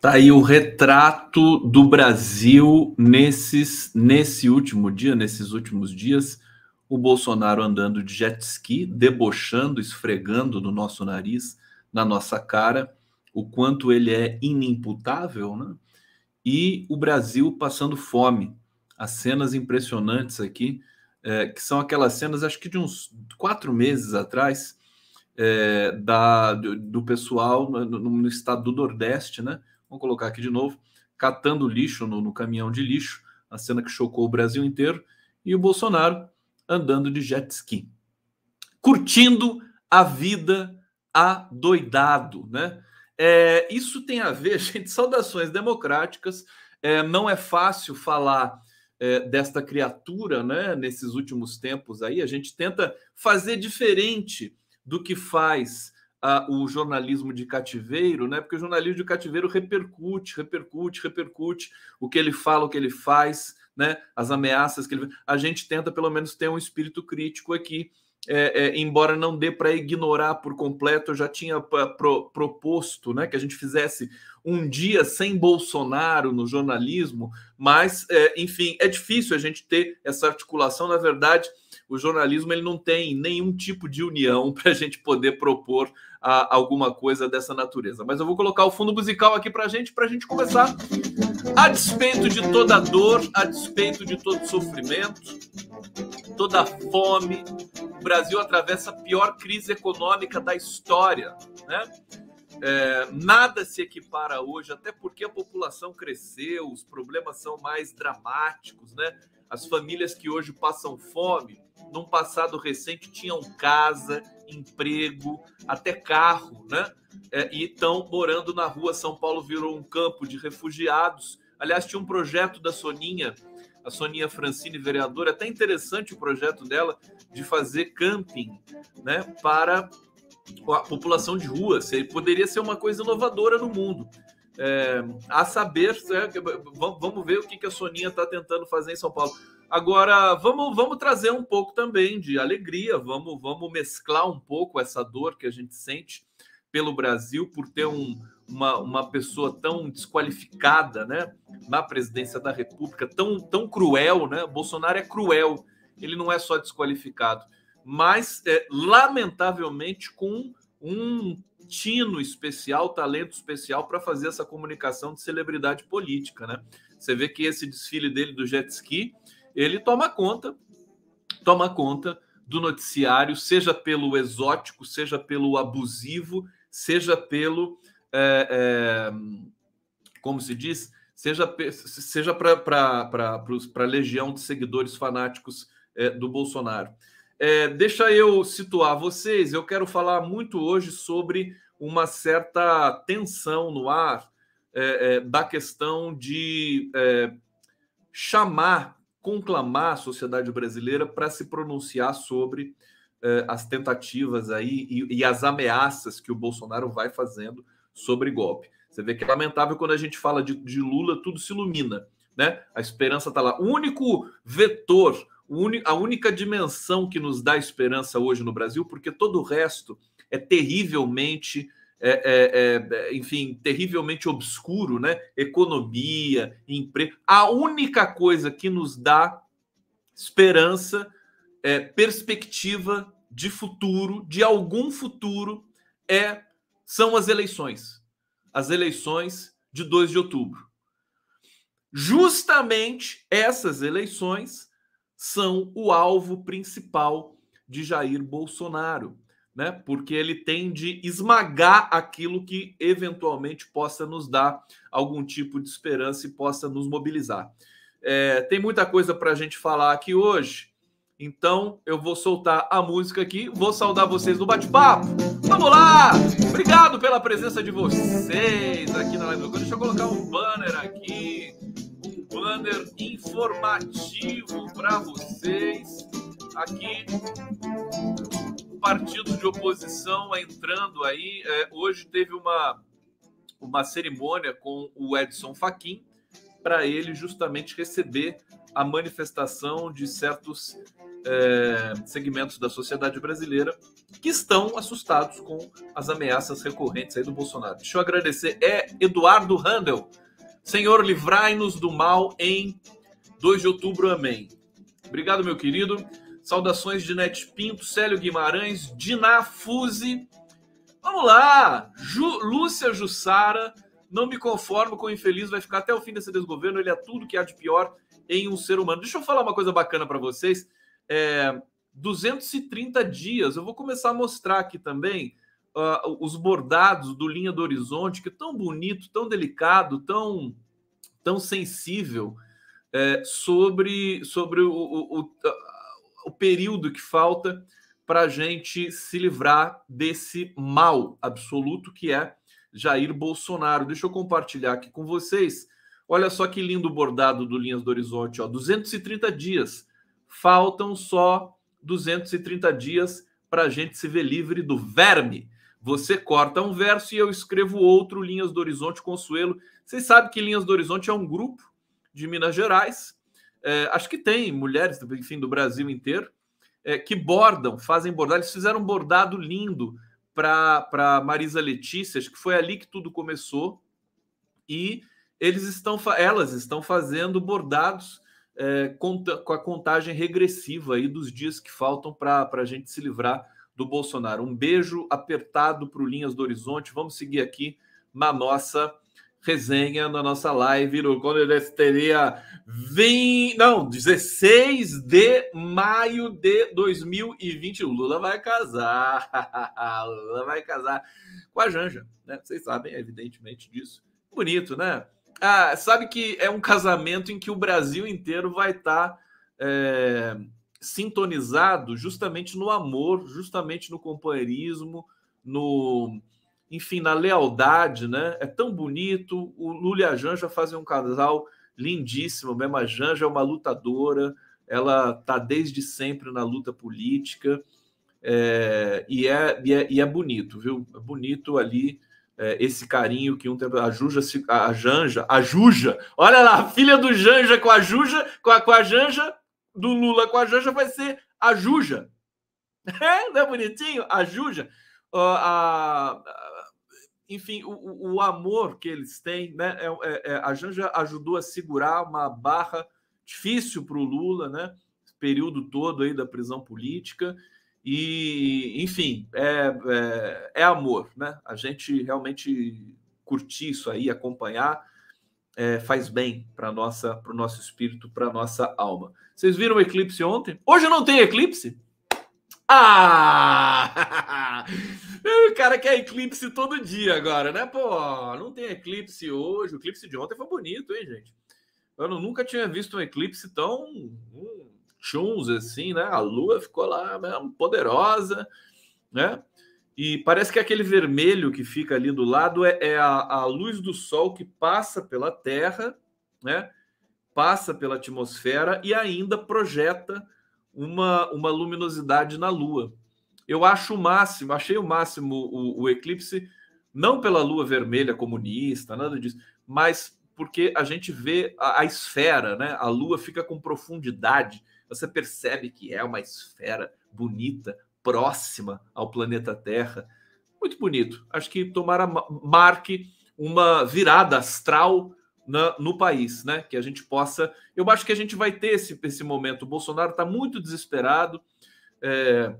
Tá aí o retrato do Brasil nesses, nesse último dia, nesses últimos dias. O Bolsonaro andando de jet ski, debochando, esfregando no nosso nariz, na nossa cara, o quanto ele é inimputável, né? E o Brasil passando fome. As cenas impressionantes aqui, é, que são aquelas cenas, acho que de uns quatro meses atrás, é, da, do, do pessoal no, no estado do Nordeste, né? Vamos colocar aqui de novo, catando lixo no, no, caminhão de lixo, a cena que chocou o Brasil inteiro, e o Bolsonaro andando de jet ski, curtindo a vida adoidado, né? É, isso tem a ver, gente, saudações democráticas. É, não é fácil falar é, desta criatura, né? Nesses últimos tempos aí, a gente tenta fazer diferente do que faz a, o jornalismo de cativeiro, né? Porque o jornalismo de cativeiro repercute, repercute, repercute o que ele fala, o que ele faz, né? As ameaças que ele. A gente tenta pelo menos ter um espírito crítico aqui. É, é, embora não dê para ignorar por completo, eu já tinha pro, proposto né, que a gente fizesse um dia sem Bolsonaro no jornalismo, mas, é, enfim, é difícil a gente ter essa articulação. Na verdade, o jornalismo ele não tem nenhum tipo de união para a gente poder propor a, alguma coisa dessa natureza. Mas eu vou colocar o fundo musical aqui para a gente, para a gente começar. A despeito de toda dor, a despeito de todo sofrimento, toda fome, Brasil atravessa a pior crise econômica da história, né? É, nada se equipara hoje, até porque a população cresceu, os problemas são mais dramáticos, né? As famílias que hoje passam fome, num passado recente tinham casa, emprego, até carro, né? É, e estão morando na rua. São Paulo virou um campo de refugiados. Aliás, tinha um projeto da Soninha, a Soninha Francine, vereadora, até interessante o projeto dela de fazer camping, né? Para a população de rua. Poderia ser uma coisa inovadora no mundo. É, a saber, é, vamos ver o que a Soninha está tentando fazer em São Paulo. Agora, vamos, vamos trazer um pouco também de alegria, vamos, vamos mesclar um pouco essa dor que a gente sente pelo Brasil por ter um, uma, uma pessoa tão desqualificada né, na presidência da República, tão, tão cruel. Né? Bolsonaro é cruel, ele não é só desqualificado, mas, é, lamentavelmente, com um tino especial, talento especial para fazer essa comunicação de celebridade política, né? Você vê que esse desfile dele do jet ski, ele toma conta, toma conta do noticiário, seja pelo exótico, seja pelo abusivo, seja pelo, é, é, como se diz, seja, seja para a legião de seguidores fanáticos é, do Bolsonaro. É, deixa eu situar vocês. Eu quero falar muito hoje sobre uma certa tensão no ar é, é, da questão de chamar, conclamar a sociedade brasileira para se pronunciar sobre as tentativas aí e, e, as ameaças que o Bolsonaro vai fazendo sobre golpe. Você vê que é lamentável quando a gente fala de, de Lula, tudo se ilumina, né? A esperança está lá. O único vetor a única dimensão que nos dá esperança hoje no Brasil, porque todo o resto é terrivelmente, é, é, é, enfim, terrivelmente obscuro, né? Economia, emprego. A única coisa que nos dá esperança, é, perspectiva de futuro, de algum futuro, é são as eleições. as eleições de 2 de outubro. Justamente essas eleições são o alvo principal de Jair Bolsonaro, né? Porque ele tem de esmagar aquilo que eventualmente possa nos dar algum tipo de esperança e possa nos mobilizar. É, tem muita coisa para a gente falar aqui hoje, então eu vou soltar a música aqui, vou saudar vocês no bate-papo. Vamos lá! Obrigado pela presença de vocês aqui na live. Deixa eu colocar um banner aqui banner informativo para vocês. Aqui, o partido de oposição entrando aí. É, hoje teve uma, uma cerimônia com o Edson Fachin para ele justamente receber a manifestação de certos é, segmentos da sociedade brasileira que estão assustados com as ameaças recorrentes aí do Bolsonaro. Deixa eu agradecer. É Eduardo Handel Senhor, livrai-nos do mal em 2 de outubro. Amém. Obrigado, meu querido. Saudações de Net Pinto, Célio Guimarães, Diná Fuse. Vamos lá! Ju, Lúcia Jussara. Não me conformo com o infeliz, vai ficar até o fim desse desgoverno. Ele é tudo que há de pior em um ser humano. Deixa eu falar uma coisa bacana para vocês. É, 230 dias. Eu vou começar a mostrar aqui também uh, os bordados do Linha do Horizonte, que é tão bonito, tão delicado, tão, tão sensível, é, sobre, sobre o, o, o, o período que falta para a gente se livrar desse mal absoluto que é Jair Bolsonaro. Deixa eu compartilhar aqui com vocês. Olha só que lindo bordado do Linhas do Horizonte, ó, 230 dias. Faltam só 230 dias para a gente se ver livre do verme. Você corta um verso e eu escrevo outro, Linhas do Horizonte Consuelo. Vocês sabem que Linhas do Horizonte é um grupo de Minas Gerais. É, acho que tem mulheres, enfim, do Brasil inteiro, é, que bordam, fazem bordar. Eles fizeram um bordado lindo para Marisa Letícia, acho que foi ali que tudo começou. E eles estão, elas estão fazendo bordados é, com a contagem regressiva aí dos dias que faltam para a gente se livrar do Bolsonaro. Um beijo apertado para o Linhas do Horizonte. Vamos seguir aqui na nossa resenha, na nossa live, no, quando ele teria 20, não, 16 de maio de 2020. O Lula vai casar. Lula vai casar com a Janja, né? Vocês sabem, evidentemente, disso. Bonito, né? Ah, sabe que é um casamento em que o Brasil inteiro vai estar. Tá, é sintonizado justamente no amor, justamente no companheirismo, no enfim, na lealdade, né? É tão bonito. O Lula e a Janja fazem um casal lindíssimo mesmo. A Janja é uma lutadora, ela tá desde sempre na luta política é, e, é, e, é, e é bonito, viu? É bonito ali é, esse carinho que um tempo a Juja, a Janja, a Juja, olha lá, a filha do Janja com a Juja, com a, com a Janja do Lula com a Janja vai ser a Juja. É, não é bonitinho? A Juja. A, enfim, o, o, amor que eles têm, né? É, é, é, a Janja ajudou a segurar uma barra difícil para o Lula, né? Esse período todo aí da prisão política. E, enfim, é, é, é amor, né? A gente realmente curtir isso aí, acompanhar é, faz bem para nossa para o nosso espírito, para nossa alma. Vocês viram o eclipse ontem? Hoje não tem eclipse? Ah! o cara quer eclipse todo dia agora, né? Pô, não tem eclipse hoje. O eclipse de ontem foi bonito, hein, gente? Eu nunca tinha visto um eclipse tão um, chuns assim, né? A lua ficou lá mesmo, poderosa, né? E parece que aquele vermelho que fica ali do lado é, é a, a, luz do sol que passa pela Terra, né? Passa pela atmosfera e ainda projeta uma, uma luminosidade na Lua. Eu acho o máximo, achei o máximo o, o eclipse, não pela Lua vermelha comunista, nada disso, mas porque a gente vê a, a esfera, né? A Lua fica com profundidade. Você percebe que é uma esfera bonita, próxima ao planeta Terra. Muito bonito. Acho que tomara marque uma virada astral na, no país, né? Que a gente possa. Eu acho que a gente vai ter esse, esse momento. O Bolsonaro está muito desesperado. É,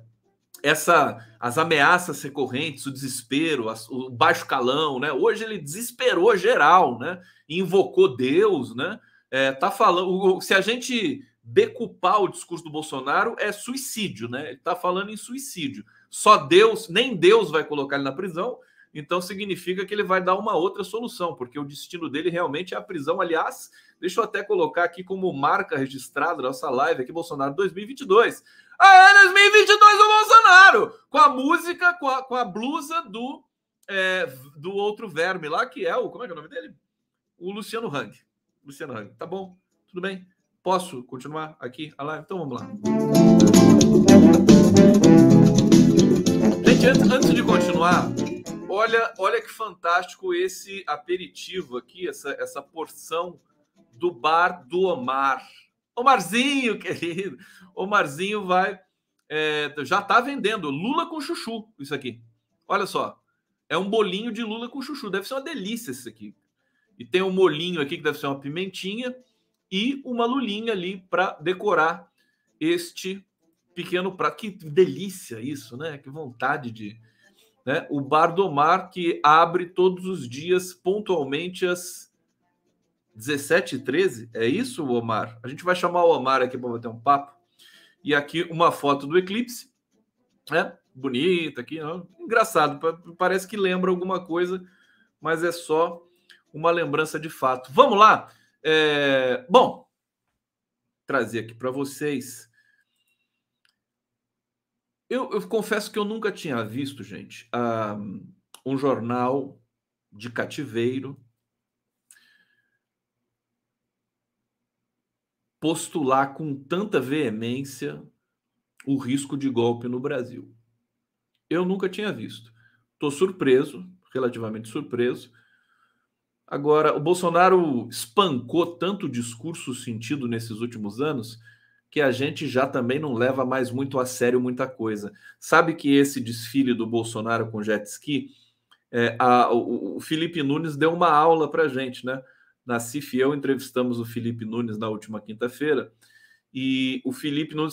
essa as ameaças recorrentes, o desespero, o baixo calão, né? Hoje ele desesperou geral, né? Invocou Deus, né? É, tá falando, se a gente decupar o discurso do Bolsonaro é suicídio, né? Ele tá falando em suicídio. Só Deus, nem Deus vai colocar ele na prisão, então significa que ele vai dar uma outra solução, porque o destino dele realmente é a prisão. Aliás, deixa eu até colocar aqui como marca registrada nossa live aqui, Bolsonaro 2022. Ah, é 2022 o Bolsonaro! Com a música, com a, com a blusa do, é, do outro verme lá, que é o. Como é que é o nome dele? O Luciano Hang. Luciano Hang. Tá bom? Tudo bem? Posso continuar aqui a live? Então vamos lá. Gente, antes de continuar, olha, olha que fantástico esse aperitivo aqui, essa, essa porção do bar do Omar. Omarzinho, querido. Omarzinho vai. É, já está vendendo Lula com chuchu, isso aqui. Olha só. É um bolinho de Lula com chuchu. Deve ser uma delícia isso aqui. E tem um molinho aqui que deve ser uma pimentinha e uma lulinha ali para decorar este pequeno prato. Que delícia isso, né? Que vontade de. Né? O Bar do Mar que abre todos os dias, pontualmente, às 17h13. É isso, Omar? A gente vai chamar o Omar aqui para bater um papo. E aqui uma foto do eclipse, né? Bonita aqui, ó. engraçado, parece que lembra alguma coisa, mas é só uma lembrança de fato. Vamos lá. É... Bom, trazer aqui para vocês. Eu, eu, confesso que eu nunca tinha visto, gente, um, um jornal de cativeiro postular com tanta veemência o risco de golpe no Brasil. Eu nunca tinha visto. Estou surpreso, relativamente surpreso. Agora, o Bolsonaro espancou tanto discurso sentido nesses últimos anos que a gente já também não leva mais muito a sério muita coisa. Sabe que esse desfile do Bolsonaro com jet ski, é, a, o, o Felipe Nunes deu uma aula para gente, né? na CIF eu entrevistamos o Felipe Nunes na última quinta-feira, e o Felipe Nunes,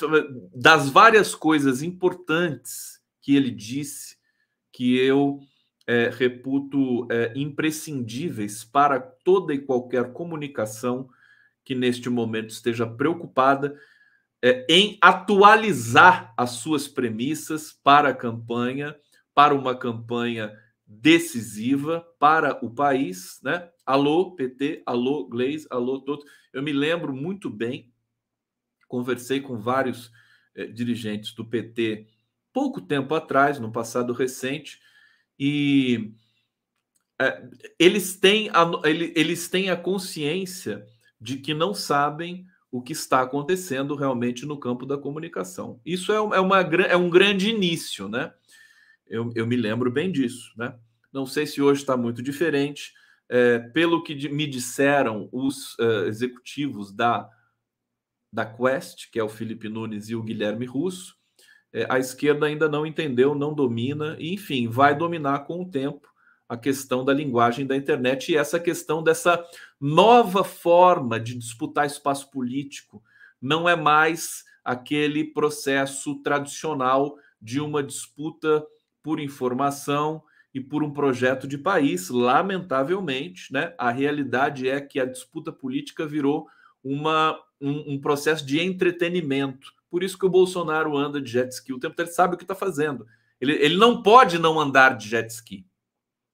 das várias coisas importantes que ele disse, que eu é, reputo é, imprescindíveis para toda e qualquer comunicação que neste momento esteja preocupada é, em atualizar as suas premissas para a campanha, para uma campanha decisiva para o país, né? Alô, PT, alô, Gleis, alô, todos. Eu me lembro muito bem, conversei com vários eh, dirigentes do PT pouco tempo atrás, no passado recente, e eh, eles, têm a, eles têm a consciência de que não sabem o que está acontecendo realmente no campo da comunicação. Isso é, é, uma, é um grande início, né? Eu, eu me lembro bem disso, né? Não sei se hoje está muito diferente. É, pelo que me disseram os uh, executivos da, da Quest, que é o Felipe Nunes e o Guilherme Russo, é, a esquerda ainda não entendeu, não domina, e, enfim, vai dominar com o tempo a questão da linguagem da internet e essa questão dessa nova forma de disputar espaço político. Não é mais aquele processo tradicional de uma disputa por informação e por um projeto de país. Lamentavelmente, né, a realidade é que a disputa política virou uma, um, um processo de entretenimento. Por isso que o Bolsonaro anda de jet ski o tempo todo, ele sabe o que está fazendo. Ele, ele não pode não andar de jet ski.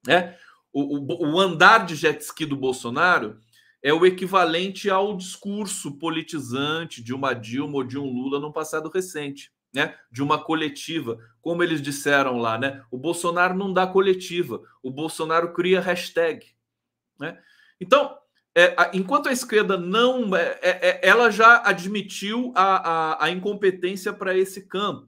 Né? O, o, o andar de jet ski do Bolsonaro é o equivalente ao discurso politizante de uma Dilma ou de um Lula no passado recente né, de uma coletiva, como eles disseram lá, né? O Bolsonaro não dá coletiva, o Bolsonaro cria hashtag, né? Então, é, a, enquanto a esquerda não, é, é, é ela já admitiu a, a, a incompetência para esse campo,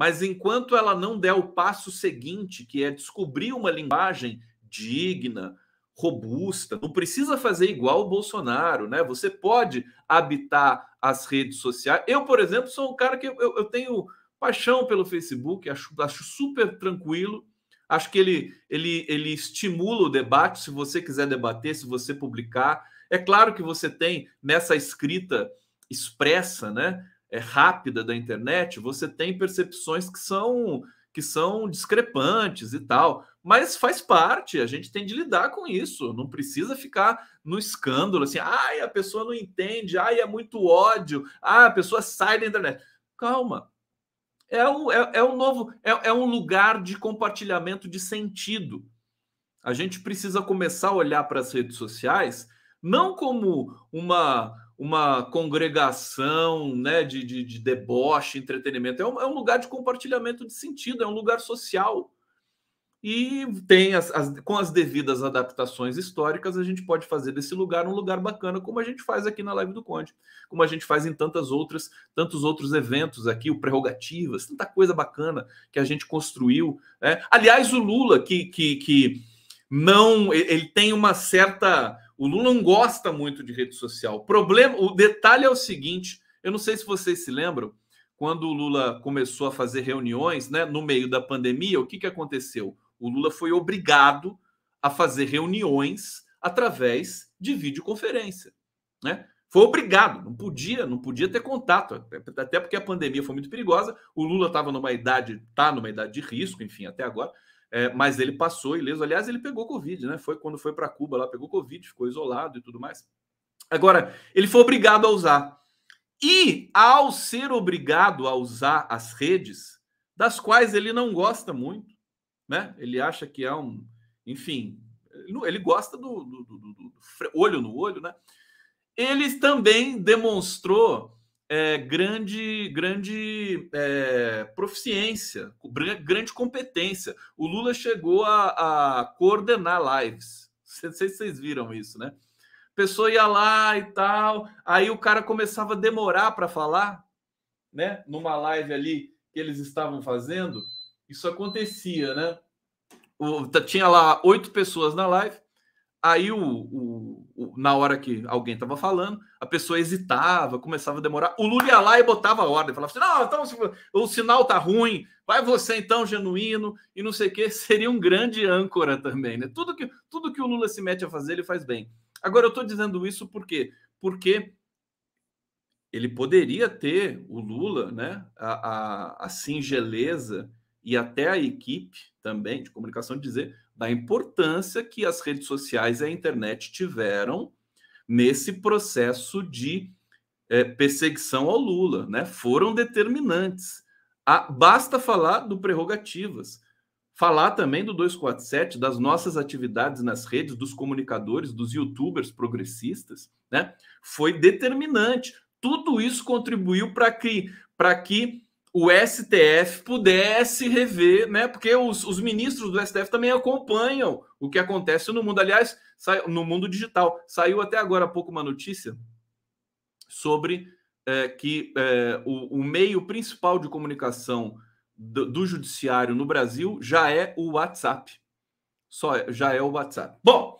mas enquanto ela não der o passo seguinte, que é descobrir uma linguagem digna, robusta, não precisa fazer igual o Bolsonaro, né? Você pode habitar as redes sociais. Eu, por exemplo, sou um cara que eu, eu tenho paixão pelo Facebook, acho, acho super tranquilo. Acho que ele, ele, ele estimula o debate, se você quiser debater, se você publicar. É claro que você tem nessa escrita expressa, né? É, rápida da internet, você tem percepções que são que são discrepantes e tal, mas faz parte, a gente tem de lidar com isso, não precisa ficar no escândalo assim, ai, a pessoa não entende, ai, é muito ódio, ah, a pessoa sai da internet. Calma. É um, é, é um novo, é, é um lugar de compartilhamento de sentido. A gente precisa começar a olhar para as redes sociais não como uma uma congregação né, de, de, de deboche, entretenimento. É um, é um, lugar de compartilhamento de sentido, é um lugar social. E tem as, as, com as devidas adaptações históricas, a gente pode fazer desse lugar um lugar bacana, como a gente faz aqui na Live do Conde, como a gente faz em tantas outras, tantos outros eventos aqui, o Prerrogativas, tanta coisa bacana que a gente construiu. Né? Aliás, o Lula, que, que, que não ele tem uma certa o Lula não gosta muito de rede social. O problema, o detalhe é o seguinte: eu não sei se vocês se lembram, quando o Lula começou a fazer reuniões, né, no meio da pandemia, o que, que aconteceu? O Lula foi obrigado a fazer reuniões através de videoconferência, né? Foi obrigado, não podia, não podia ter contato, até porque a pandemia foi muito perigosa. O Lula estava numa idade, está numa idade de risco, enfim, até agora. É, mas ele passou ileso. Aliás, ele pegou Covid, né? Foi quando foi para Cuba lá, pegou Covid, ficou isolado e tudo mais. Agora, ele foi obrigado a usar. E ao ser obrigado a usar as redes, das quais ele não gosta muito, né? Ele acha que é um. Enfim, ele gosta do, do, do, do olho no olho, né? Ele também demonstrou é, grande, grande é, proficiência, grande competência. O Lula chegou a, a coordenar lives. Não sei se vocês viram isso, né? A pessoa ia lá e tal, aí o cara começava a demorar para falar, né? Numa live ali que eles estavam fazendo, isso acontecia, né? O, tinha lá oito pessoas na live, Aí, o, o, na hora que alguém estava falando, a pessoa hesitava, começava a demorar. O Lula ia lá e botava a ordem, falava assim: não, então o sinal tá ruim, vai você então, genuíno, e não sei o que. Seria um grande âncora também, né? Tudo que, tudo que o Lula se mete a fazer, ele faz bem. Agora, eu estou dizendo isso por quê? Porque ele poderia ter, o Lula, né, a, a, a singeleza e até a equipe também de comunicação dizer da importância que as redes sociais e a internet tiveram nesse processo de é, perseguição ao Lula, né? Foram determinantes. Ah, basta falar do prerrogativas, falar também do 247, das nossas atividades nas redes, dos comunicadores, dos youtubers progressistas, né? Foi determinante. Tudo isso contribuiu para que, para que o STF pudesse rever, né? Porque os, os, ministros do STF também acompanham o que acontece no mundo. Aliás, sai, no mundo digital. Saiu até agora há pouco uma notícia sobre é, que é, o, o, meio principal de comunicação do, do, judiciário no Brasil já é o WhatsApp. Só já é o WhatsApp. Bom,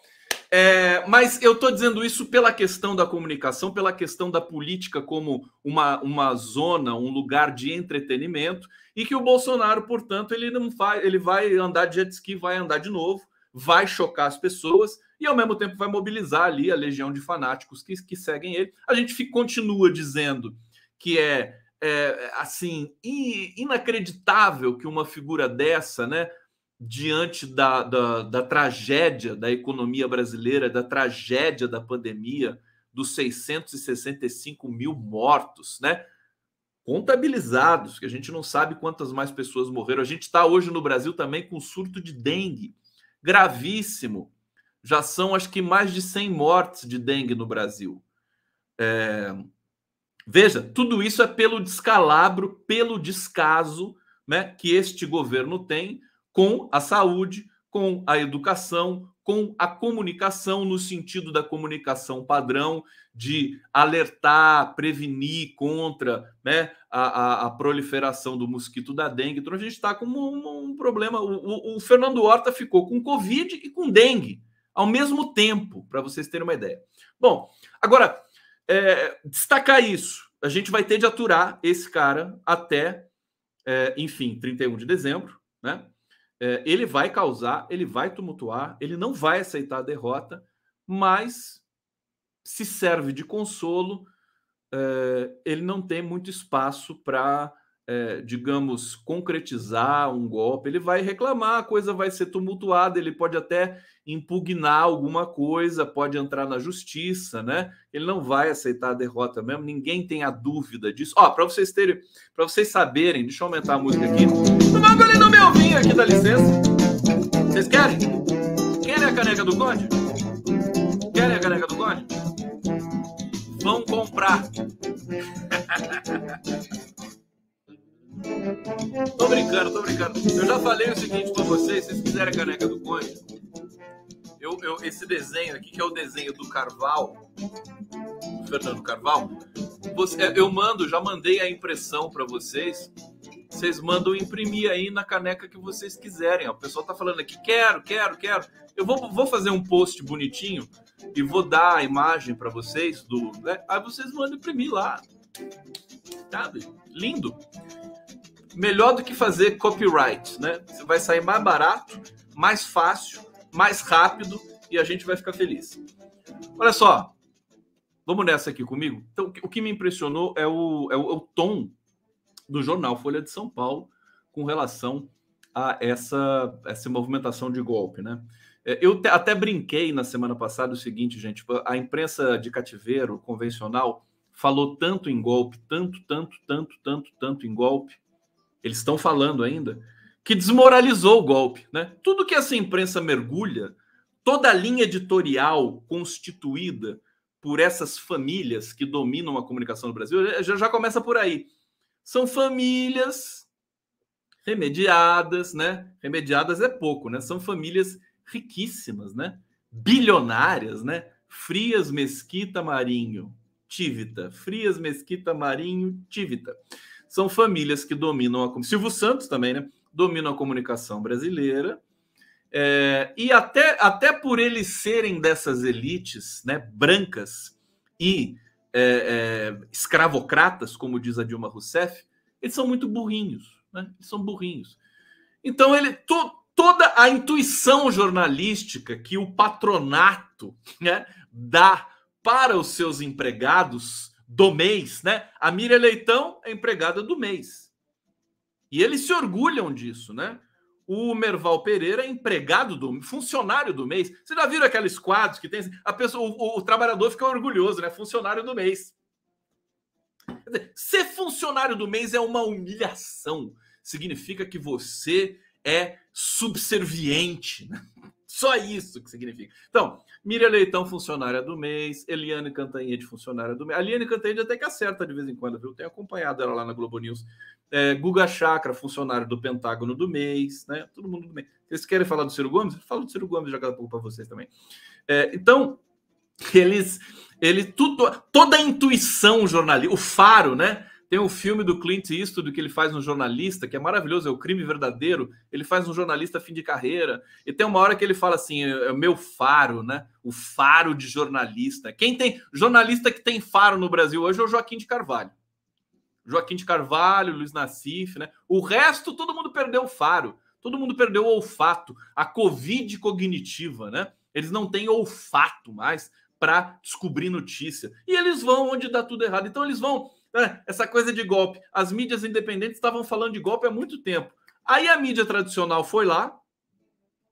é, mas eu estou dizendo isso pela questão da comunicação, pela questão da política como uma, uma zona, um lugar de entretenimento, e que o Bolsonaro, portanto, ele não faz, ele vai andar de jet ski, vai andar de novo, vai chocar as pessoas e ao mesmo tempo vai mobilizar ali a legião de fanáticos que, que seguem ele. A gente fica, continua dizendo que é, é assim inacreditável que uma figura dessa, né? Diante da, da, da, tragédia da economia brasileira, da tragédia da pandemia, dos 665 mil mortos, né? Contabilizados, que a gente não sabe quantas mais pessoas morreram. A gente está hoje no Brasil também com surto de dengue, gravíssimo. Já são, acho que, mais de 100 mortes de dengue no Brasil. É... Veja, tudo isso é pelo descalabro, pelo descaso né, que este governo tem com a saúde, com a educação, com a comunicação, no sentido da comunicação padrão, de alertar, prevenir contra né, a, a, a proliferação do mosquito da dengue. Então, a gente está com um, um problema. O, o, o, Fernando Horta ficou com Covid e com dengue ao mesmo tempo, para vocês terem uma ideia. Bom, agora, é, destacar isso. A gente vai ter de aturar esse cara até, é, enfim, 31 de dezembro, né? É, ele vai causar, ele vai tumultuar, ele não vai aceitar a derrota, mas se serve de consolo é, ele não tem muito espaço para, é, digamos, concretizar um golpe. Ele vai reclamar, a coisa vai ser tumultuada, ele pode até impugnar alguma coisa, pode entrar na justiça, né? Ele não vai aceitar a derrota mesmo, ninguém tem a dúvida disso. Ó, para vocês terem, para vocês saberem, deixa eu aumentar a música aqui. Bagulho não me ouvinho aqui, dá licença. Vocês querem? Querem a caneca do Conde? Querem a caneca do Conde? Vão comprar. tô brincando, tô brincando. Eu já falei o seguinte para vocês, se vocês quiserem a caneca do Conde, eu, eu, esse desenho aqui, que é o desenho do Carval, do Fernando Carval, você, eu mando, já mandei a impressão para vocês. Vocês mandam imprimir aí na caneca que vocês quiserem. O pessoal tá falando aqui, quero, quero, quero. Eu vou, vou fazer um post bonitinho e vou dar a imagem para vocês do. Né? Aí vocês mandam imprimir lá. Sabe? Lindo. Melhor do que fazer copyright, né? Você vai sair mais barato, mais fácil mais rápido e a gente vai ficar feliz. Olha só, vamos nessa aqui comigo? Então, o que me impressionou é o, é o, é o tom do jornal Folha de São Paulo com relação a essa, essa movimentação de golpe, né? É, eu até brinquei na semana passada o seguinte, gente: a imprensa de cativeiro convencional falou tanto em golpe, tanto, tanto, tanto, tanto, tanto em golpe. Eles estão falando ainda que desmoralizou o golpe. Né? Tudo que essa imprensa mergulha, toda a linha editorial constituída por essas famílias que dominam a comunicação no Brasil, já, já começa por aí. São famílias remediadas, né? Remediadas é pouco, né? São famílias riquíssimas, né? Bilionárias, né? Frias Mesquita Marinho, Tívita. Frias Mesquita Marinho, Tívita. São famílias que dominam a Silvio Santos também, né? dominam a comunicação brasileira. É, e até, até por eles serem dessas elites né, brancas e é, é, escravocratas, como diz a Dilma Rousseff, eles são muito burrinhos. Né? Eles são burrinhos. Então, ele to, toda a intuição jornalística que o patronato né, dá para os seus empregados do mês, né? A Miriam Leitão é empregada do mês. E eles se orgulham disso, né? O Merval Pereira é empregado do funcionário do mês. Vocês já viram aqueles quadros que tem a pessoa, o, o trabalhador fica orgulhoso, né? Funcionário do mês. Ser funcionário do mês é uma humilhação. Significa que você é subserviente. Né? Só isso que significa. Então, Miriam Leitão, funcionária do mês, Eliane Cantanhede, funcionária do mês. A Eliane Cantanhede até que acerta de vez em quando, viu? Tenho acompanhado ela lá na Globo News. É, Guga Chakra, funcionário do Pentágono do mês, né? Todo mundo do mês. Vocês querem falar do Ciro Gomes? Falo do Ciro Gomes já daqui a pouco para vocês também. É, então, eles, ele tudo, toda a intuição jornalista, o faro, né? Tem um filme do Clint Eastwood que ele faz um jornalista, que é maravilhoso, é o crime verdadeiro. Ele faz um jornalista fim de carreira. E tem uma hora que ele fala assim: é, é o meu faro, né? O faro de jornalista. Quem tem jornalista que tem faro no Brasil hoje é o Joaquim de Carvalho. Joaquim de Carvalho, Luiz Nassif, né? O resto, todo mundo perdeu o faro, todo mundo perdeu o olfato, a Covid cognitiva, né? Eles não têm olfato mais para descobrir notícia. E eles vão onde dá tudo errado. Então eles vão essa coisa de golpe. As mídias independentes estavam falando de golpe há muito tempo. Aí a mídia tradicional foi lá,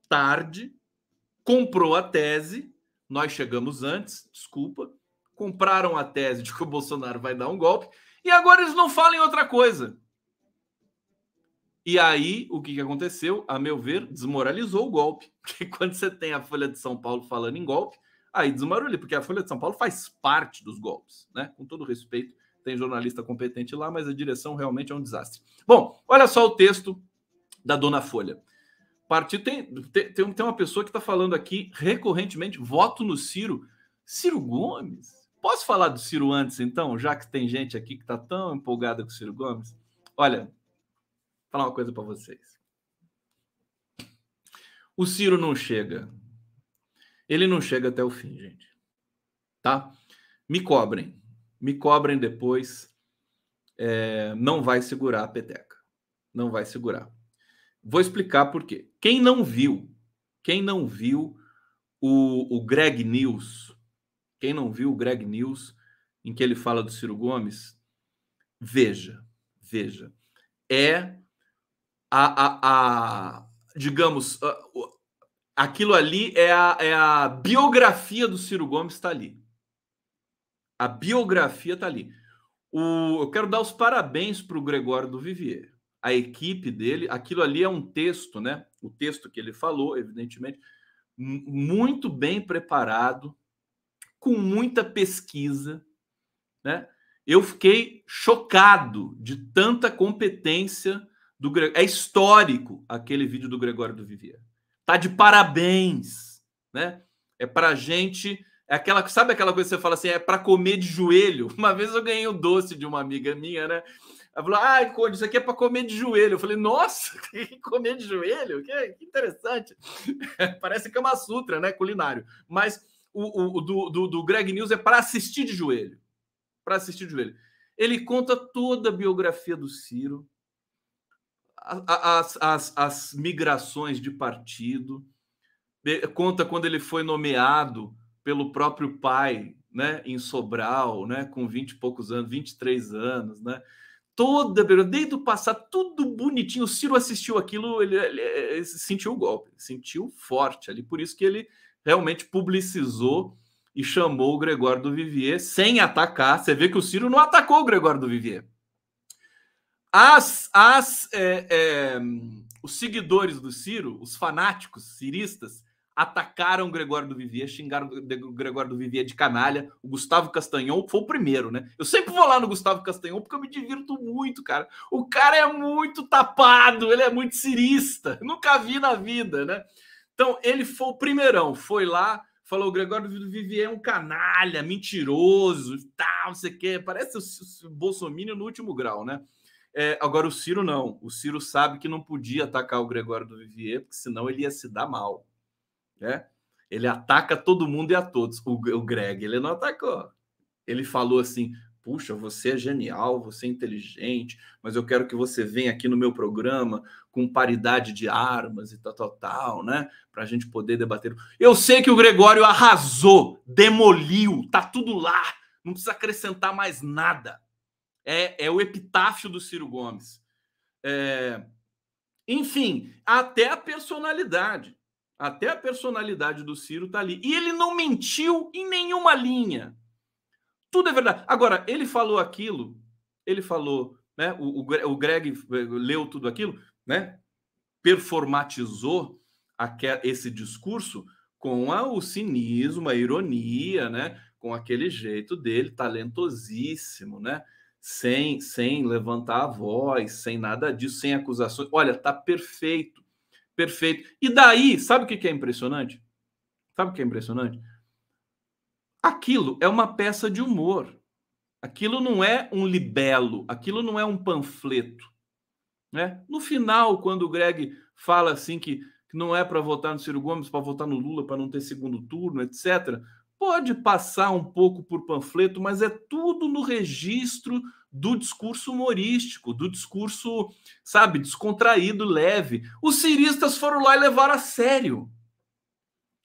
tarde, comprou a tese. Nós chegamos antes, desculpa. Compraram a tese de que o Bolsonaro vai dar um golpe. E agora eles não falam em outra coisa. E aí, o que, que aconteceu? A meu ver, desmoralizou o golpe. Porque quando você tem a Folha de São Paulo falando em golpe, aí desmoralizou, porque a Folha de São Paulo faz parte dos golpes, né? Com todo respeito tem jornalista competente lá, mas a direção realmente é um desastre. Bom, olha só o texto da Dona Folha. Partido tem, tem, tem uma pessoa que está falando aqui recorrentemente: voto no Ciro. Ciro Gomes? Posso falar do Ciro antes, então, já que tem gente aqui que está tão empolgada com o Ciro Gomes? Olha, vou falar uma coisa para vocês. O Ciro não chega. Ele não chega até o fim, gente. Tá? Me cobrem me cobrem depois, é, não vai segurar a peteca. Não vai segurar. Vou explicar por quê. Quem não viu, quem não viu o, o Greg News, quem não viu o Greg News, em que ele fala do Ciro Gomes, veja, veja, é a, a, a digamos, a, aquilo ali é a, é a biografia do Ciro Gomes está ali. A biografia está ali. O, eu quero dar os parabéns para o Gregório do Vivier. A equipe dele, aquilo ali é um texto, né? O texto que ele falou, evidentemente, muito bem preparado, com muita pesquisa, né? Eu fiquei chocado de tanta competência do Gregório. É histórico aquele vídeo do Gregório do Vivier. Tá de parabéns, né? É para gente é aquela, sabe aquela coisa que você fala assim, é para comer de joelho. Uma vez eu ganhei um doce de uma amiga minha, né? Ela falou: Ah, Conde, isso aqui é para comer de joelho. Eu falei: Nossa, comer de joelho? Que, que interessante. Parece que é uma sutra, né? Culinário. Mas o, o do, do, do Greg News é para assistir de joelho. Para assistir de joelho. Ele conta toda a biografia do Ciro, as, as, as migrações de partido, conta quando ele foi nomeado pelo próprio pai, né, em Sobral, né, com 20 e poucos anos, 23 anos, né? Toda, desde o passado, tudo bonitinho. O Ciro assistiu aquilo, ele, ele, ele sentiu o golpe, sentiu forte ali, por isso que ele realmente publicizou e chamou o Gregório do Vivier sem atacar. Você vê que o Ciro não atacou o Gregório do Vivier. As, as, é, é, os seguidores do Ciro, os fanáticos ciristas, atacaram o Gregório do Vivier, xingaram o Gregório do Vivier de canalha. O Gustavo Castanhon foi o primeiro, né? Eu sempre vou lá no Gustavo Castanhon porque eu me divirto muito, cara. O cara é muito tapado, ele é muito cirista. Nunca vi na vida, né? Então, ele foi o primeirão, foi lá, falou: o Gregório do Vivier é um canalha, mentiroso, tal, não sei o quê. Parece o, Bolsonaro no último grau, né? É, agora, o Ciro não. O Ciro sabe que não podia atacar o Gregório do Vivier, porque senão ele ia se dar mal né? Ele ataca todo mundo e a todos. O, o Greg, ele não atacou. Ele falou assim: puxa, você é genial, você é inteligente, mas eu quero que você venha aqui no meu programa com paridade de armas e tal, tal, tal, né? Para a gente poder debater. Eu sei que o Gregório arrasou, demoliu, tá tudo lá, não precisa acrescentar mais nada. É, é o epitáfio do Ciro Gomes. É... Enfim, até a personalidade. Até a personalidade do Ciro está ali. E ele não mentiu em nenhuma linha. Tudo é verdade. Agora, ele falou aquilo, ele falou, né? O, o, Greg eh, leu tudo aquilo, né? Performatizou esse discurso com a, o cinismo, a ironia, né? Com aquele jeito dele, talentosíssimo, né? Sem, sem levantar a voz, sem nada disso, sem acusações. Olha, tá perfeito. Perfeito. E daí, sabe o que é impressionante? Sabe o que é impressionante? Aquilo é uma peça de humor. Aquilo não é um libelo, aquilo não é um panfleto. Né? No final, quando o Greg fala assim que, que não é para votar no Ciro Gomes, para votar no Lula, para não ter segundo turno, etc., pode passar um pouco por panfleto, mas é tudo no registro do discurso humorístico, do discurso, sabe, descontraído, leve. Os ciristas foram lá e levaram a sério.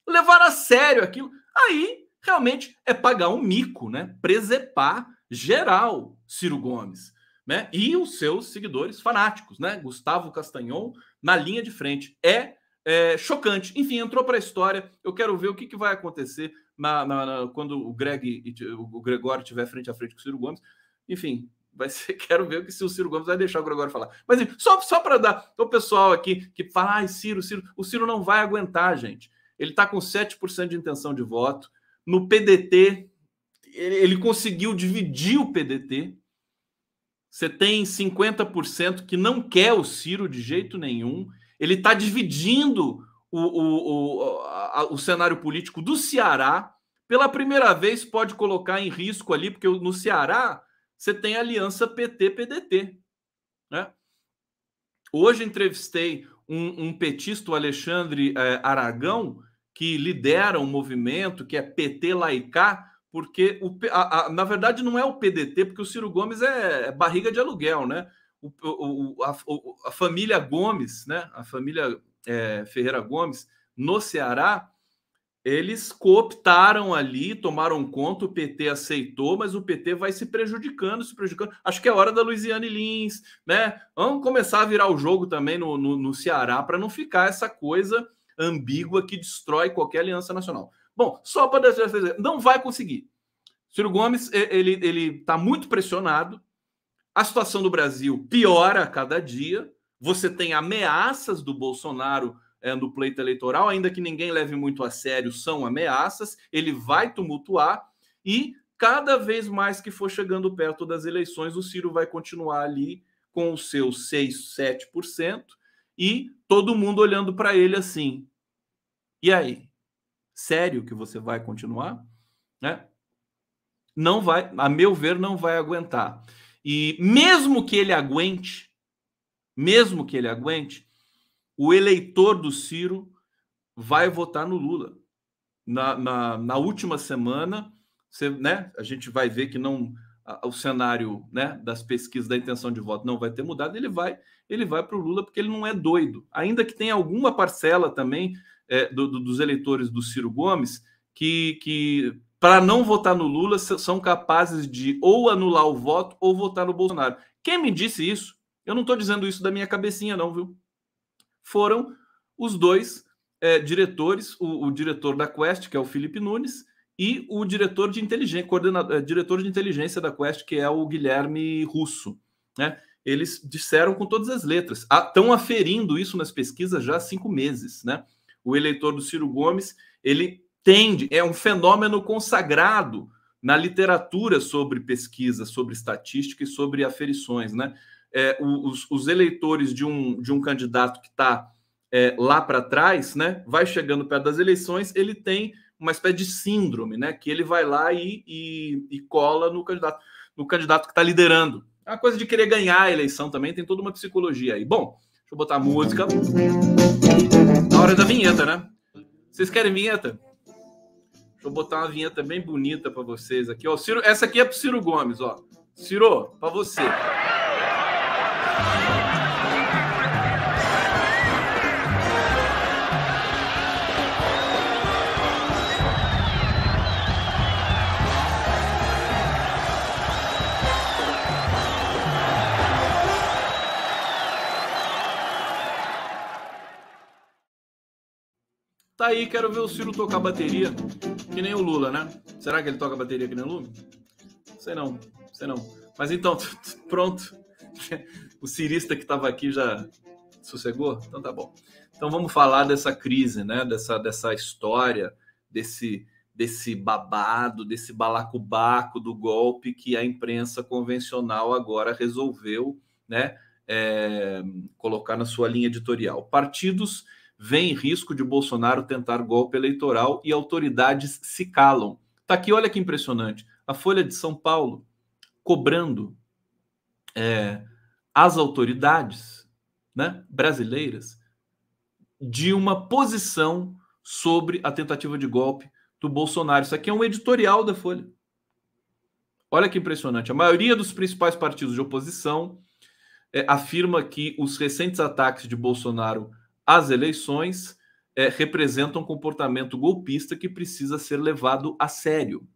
Levaram a sério aquilo. Aí, realmente, é pagar um mico, né? Presepar geral Ciro Gomes. Né? E os seus seguidores fanáticos, né? Gustavo Castanhon na linha de frente. É, é chocante. Enfim, entrou para a história. Eu quero ver o que, que vai acontecer na, na, na, quando o Greg o Gregório estiver frente a frente com o Ciro Gomes. Enfim, vai ser, quero ver se o Ciro Gomes vai deixar o Gregório falar. Mas só, só para dar o pessoal aqui que fala, ai, Ciro, Ciro, o Ciro não vai aguentar, gente. Ele está com 7% de intenção de voto. No PDT, ele, ele conseguiu dividir o PDT. Você tem 50% que não quer o Ciro de jeito nenhum. Ele está dividindo o, o, o, a, o cenário político do Ceará. Pela primeira vez, pode colocar em risco ali, porque no Ceará você tem a aliança PT-PDT. Né? Hoje entrevistei um, um petista, o Alexandre eh, Aragão, que lidera um movimento que é PT Laicá, porque o, a, a, na verdade não é o PDT, porque o Ciro Gomes é, é barriga de aluguel, né? O, o, a, a, família Gomes, né? A família é, Ferreira Gomes, no Ceará, eles cooptaram ali, tomaram conta, o PT aceitou, mas o PT vai se prejudicando, se prejudicando. Acho que é hora da Luiziane Lins, né? Vamos começar a virar o jogo também no, no, no Ceará para não ficar essa coisa ambígua que destrói qualquer aliança nacional. Bom, só para não vai conseguir. Ciro Gomes ele ele está muito pressionado. A situação do Brasil piora a cada dia. Você tem ameaças do Bolsonaro no pleito eleitoral, ainda que ninguém leve muito a sério, são ameaças. Ele vai tumultuar e cada vez mais que for chegando perto das eleições, o Ciro vai continuar ali com os seus 6, 7% e todo mundo olhando para ele assim. E aí? Sério que você vai continuar? Né? Não vai, a meu ver, não vai aguentar. E mesmo que ele aguente, mesmo que ele aguente, o eleitor do Ciro vai votar no Lula. Na, na, na última semana, você, né, a gente vai ver que não o cenário né, das pesquisas da intenção de voto não vai ter mudado, ele vai ele vai para o Lula porque ele não é doido. Ainda que tenha alguma parcela também é, do, do, dos eleitores do Ciro Gomes que, que para não votar no Lula, são capazes de ou anular o voto ou votar no Bolsonaro. Quem me disse isso? Eu não estou dizendo isso da minha cabecinha, não, viu? Foram os dois é, diretores, o, o, diretor da Quest, que é o Felipe Nunes, e o diretor de inteligência, coordenador, é, diretor de inteligência da Quest, que é o Guilherme Russo. Né? Eles disseram com todas as letras. Estão aferindo isso nas pesquisas já há cinco meses. Né? O eleitor do Ciro Gomes, ele tende, é um fenômeno consagrado na literatura sobre pesquisa, sobre estatística e sobre aferições, né? É, os, os, eleitores de um, de um candidato que está é, lá para trás, né? Vai chegando perto das eleições, ele tem uma espécie de síndrome, né? Que ele vai lá e, e, e cola no candidato, no candidato que está liderando. É uma coisa de querer ganhar a eleição também, tem toda uma psicologia aí. Bom, deixa eu botar a música. Na hora da vinheta, né? Vocês querem vinheta? Deixa eu botar uma vinheta bem bonita para vocês aqui. Ó, Ciro, essa aqui é para Ciro Gomes, ó. Ciro, para você. Tá aí, quero ver o Ciro tocar bateria, que nem o Lula, né? Será que ele toca bateria que nem o Lula? Sei não, sei não. Mas então, pronto. O cirista que estava aqui já sossegou? Então tá bom. Então vamos falar dessa crise, né? Dessa, dessa história, desse, desse babado, desse balacobaco do golpe que a imprensa convencional agora resolveu, né? É, colocar na sua linha editorial. Partidos vem risco de Bolsonaro tentar golpe eleitoral e autoridades se calam. Tá aqui, olha que impressionante. A Folha de São Paulo cobrando é, as autoridades né, brasileiras de uma posição sobre a tentativa de golpe do Bolsonaro. Isso aqui é um editorial da Folha. Olha que impressionante. A maioria dos principais partidos de oposição é, afirma que os recentes ataques de Bolsonaro as eleições é, representam um comportamento golpista que precisa ser levado a sério.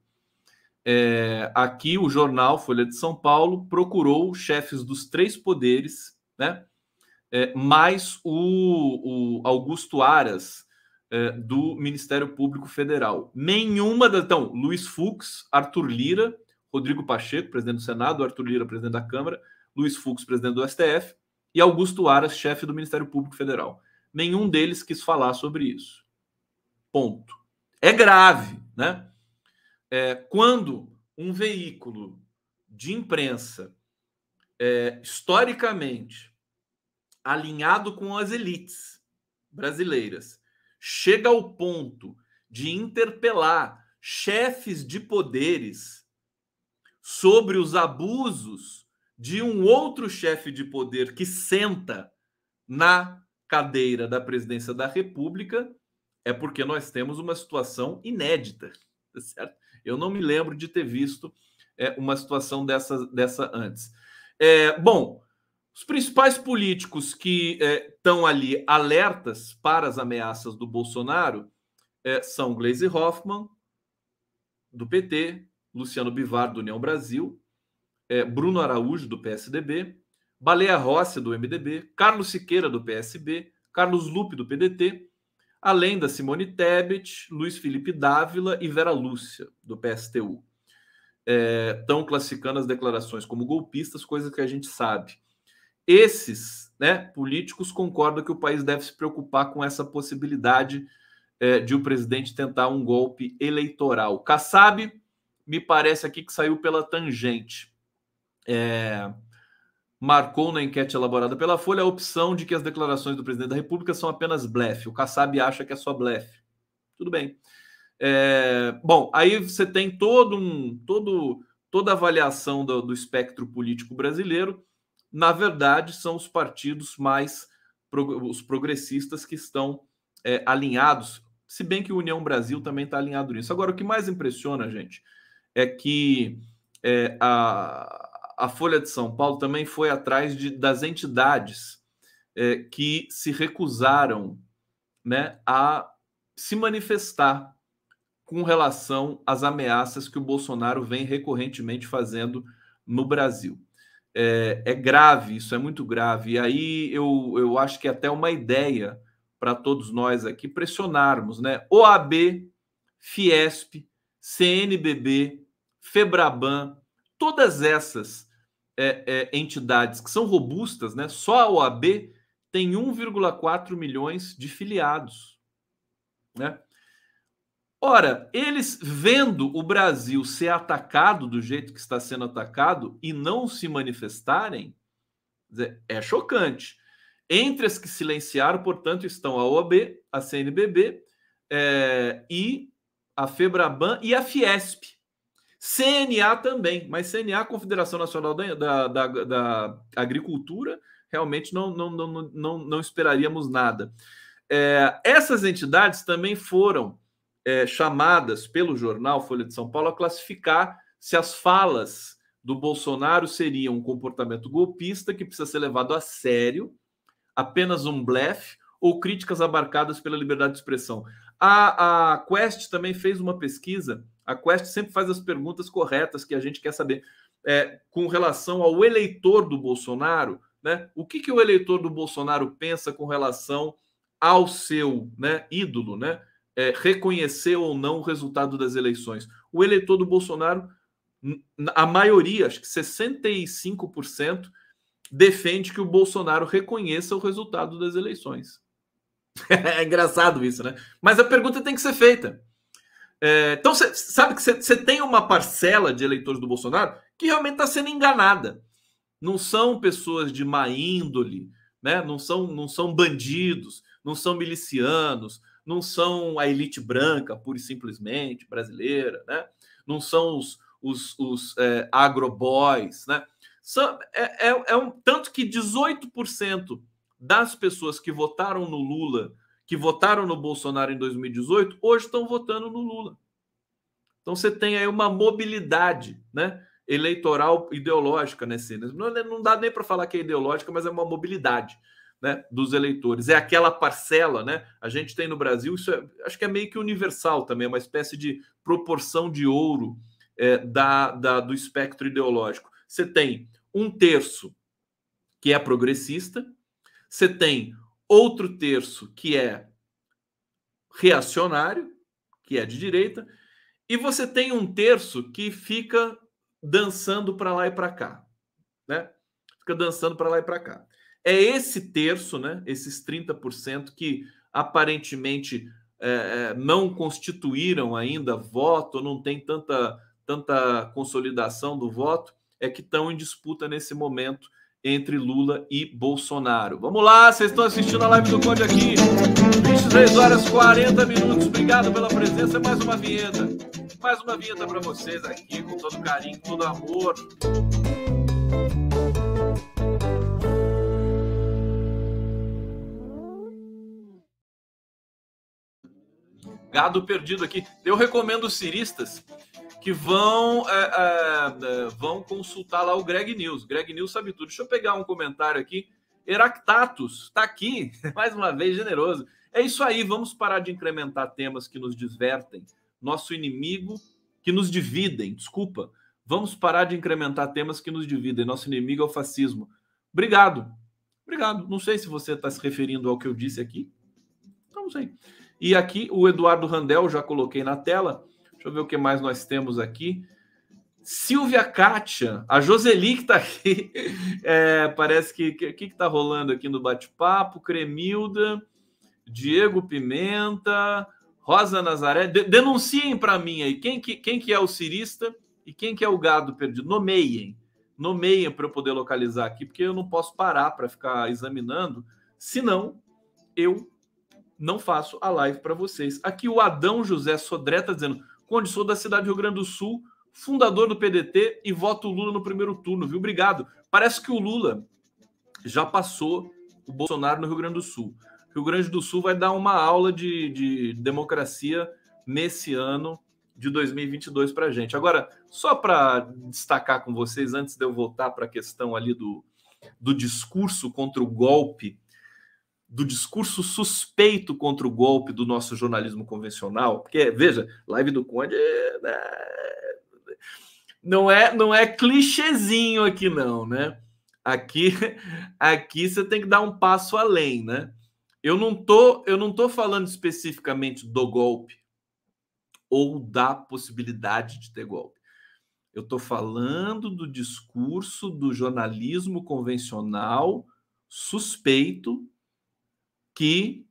É, aqui o jornal Folha de São Paulo procurou chefes dos três poderes, né? É, mais o, o, Augusto Aras é, do Ministério Público Federal. Nenhuma das. Então, Luiz Fux, Arthur Lira, Rodrigo Pacheco, presidente do Senado, Arthur Lira, presidente da Câmara, Luiz Fux, presidente do STF, e Augusto Aras, chefe do Ministério Público Federal nenhum deles quis falar sobre isso. Ponto. É grave, né? É, quando um veículo de imprensa é, historicamente alinhado com as elites brasileiras chega ao ponto de interpelar chefes de poderes sobre os abusos de um outro chefe de poder que senta na cadeira da presidência da República, é porque nós temos uma situação inédita, tá certo? Eu não me lembro de ter visto é, uma situação dessa, dessa antes. É, bom, os principais políticos que estão é, ali alertas para as ameaças do Bolsonaro é, são Gleisi Hoffmann, do PT, Luciano Bivar, do União Brasil, é, Bruno Araújo, do PSDB, Baleia Rossi, do MDB, Carlos Siqueira, do PSB, Carlos Lupe, do PDT, além da Simone Tebet, Luiz Felipe Dávila e Vera Lúcia, do PSTU. Estão é, classificando as declarações como golpistas, coisa que a gente sabe. Esses né, políticos concordam que o país deve se preocupar com essa possibilidade é, de o presidente tentar um golpe eleitoral. Kassab, me parece aqui que saiu pela tangente. É, marcou na enquete elaborada pela Folha a opção de que as declarações do presidente da República são apenas blefe. O Kassab acha que é só blefe. Tudo bem. É, bom, aí você tem todo um, todo, toda a avaliação do, do espectro político brasileiro. Na verdade, são os partidos mais os progressistas que estão é, alinhados, se bem que o União Brasil também está alinhado nisso. Agora, o que mais impressiona, gente, é que é, a, a Folha de São Paulo também foi atrás de, das entidades é, que se recusaram né, a se manifestar com relação às ameaças que o Bolsonaro vem recorrentemente fazendo no Brasil. É, é grave, isso é muito grave. E aí eu, eu acho que é até uma ideia para todos nós aqui pressionarmos, né? OAB, Fiesp, CNBB, Febraban, todas essas é, é, entidades que são robustas, né? Só a OAB tem 1,4 milhões de filiados, né? Ora, eles vendo o Brasil ser atacado do jeito que está sendo atacado e não se manifestarem, é chocante. Entre as que silenciaram, portanto, estão a OAB, a CNBB é, e a FEBRABAN e a Fiesp. CNA também, mas CNA, Confederação Nacional da, da, da Agricultura, realmente não, não, não, não, não esperaríamos nada. É, essas entidades também foram é, chamadas pelo jornal Folha de São Paulo a classificar se as falas do Bolsonaro seriam um comportamento golpista que precisa ser levado a sério, apenas um blefe ou críticas abarcadas pela liberdade de expressão. A, a Quest também fez uma pesquisa a Quest sempre faz as perguntas corretas que a gente quer saber. É, com relação ao eleitor do Bolsonaro, né? O que, que o eleitor do Bolsonaro pensa com relação ao seu né, ídolo, né? É, reconhecer ou não o resultado das eleições. O eleitor do Bolsonaro, a maioria, acho que 65%, defende que o Bolsonaro reconheça o resultado das eleições. é engraçado isso, né? Mas a pergunta tem que ser feita. É, então, você sabe que você tem uma parcela de eleitores do Bolsonaro que realmente está sendo enganada. Não são pessoas de má índole, né? não, são, não são bandidos, não são milicianos, não são a elite branca, pura e simplesmente, brasileira, né? não são os, os, os é, agroboys. Né? É, é, é um, tanto que 18% das pessoas que votaram no Lula que votaram no Bolsonaro em 2018 hoje estão votando no Lula. Então você tem aí uma mobilidade, né? Eleitoral ideológica nesse. Não, não dá nem para falar que é ideológica, mas é uma mobilidade né, dos eleitores. É aquela parcela, né? A gente tem no Brasil, isso é, acho que é meio que universal também, é uma espécie de proporção de ouro é, da, da, do espectro ideológico. Você tem um terço que é progressista, você tem outro terço que é reacionário, que é de direita, e você tem um terço que fica dançando para lá e para cá, né? Fica dançando para lá e para cá. É esse terço, né? Esses 30% que aparentemente é, é, não constituíram ainda voto, não tem tanta, tanta consolidação do voto, é que estão em disputa nesse momento entre Lula e Bolsonaro. Vamos lá, vocês estão assistindo a live do Conde aqui. 23 horas 40 minutos. Obrigado pela presença. Mais uma vinheta. Mais uma vinheta para vocês aqui, com todo carinho, todo amor. Gado perdido aqui. Eu recomendo os ciristas que vão, é, é, é, vão consultar lá o Greg News. Greg News sabe tudo. Deixa eu pegar um comentário aqui. Heractatus está aqui, mais uma vez generoso. É isso aí, vamos parar de incrementar temas que nos divertem. Nosso inimigo que nos dividem, desculpa. Vamos parar de incrementar temas que nos dividem. Nosso inimigo é o fascismo. Obrigado. Obrigado. Não sei se você está se referindo ao que eu disse aqui. Não sei. E aqui o Eduardo Randel, já coloquei na tela. Deixa eu ver o que mais nós temos aqui. Silvia Kátia, a Joseli que está aqui. É, parece que. O que está rolando aqui no bate-papo? Cremilda, Diego Pimenta, Rosa Nazaré. De, denunciem para mim aí quem que, quem que é o cirista e quem que é o gado perdido. Nomeiem. Nomeiem para eu poder localizar aqui, porque eu não posso parar para ficar examinando, senão eu não faço a live para vocês. Aqui o Adão José Sodré está dizendo: Conde, sou da cidade do Rio Grande do Sul, fundador do PDT e voto Lula no primeiro turno, viu? Obrigado. Parece que o Lula já passou o Bolsonaro no Rio Grande do Sul. Rio Grande do Sul vai dar uma aula de, de democracia nesse ano de 2022 para a gente. Agora, só para destacar com vocês, antes de eu voltar para a questão ali do, do discurso contra o golpe do discurso suspeito contra o golpe do nosso jornalismo convencional, porque veja, live do Conde né, não é não é clichêzinho aqui não, né? Aqui aqui você tem que dar um passo além, né? Eu não tô eu não tô falando especificamente do golpe ou da possibilidade de ter golpe. Eu estou falando do discurso do jornalismo convencional suspeito que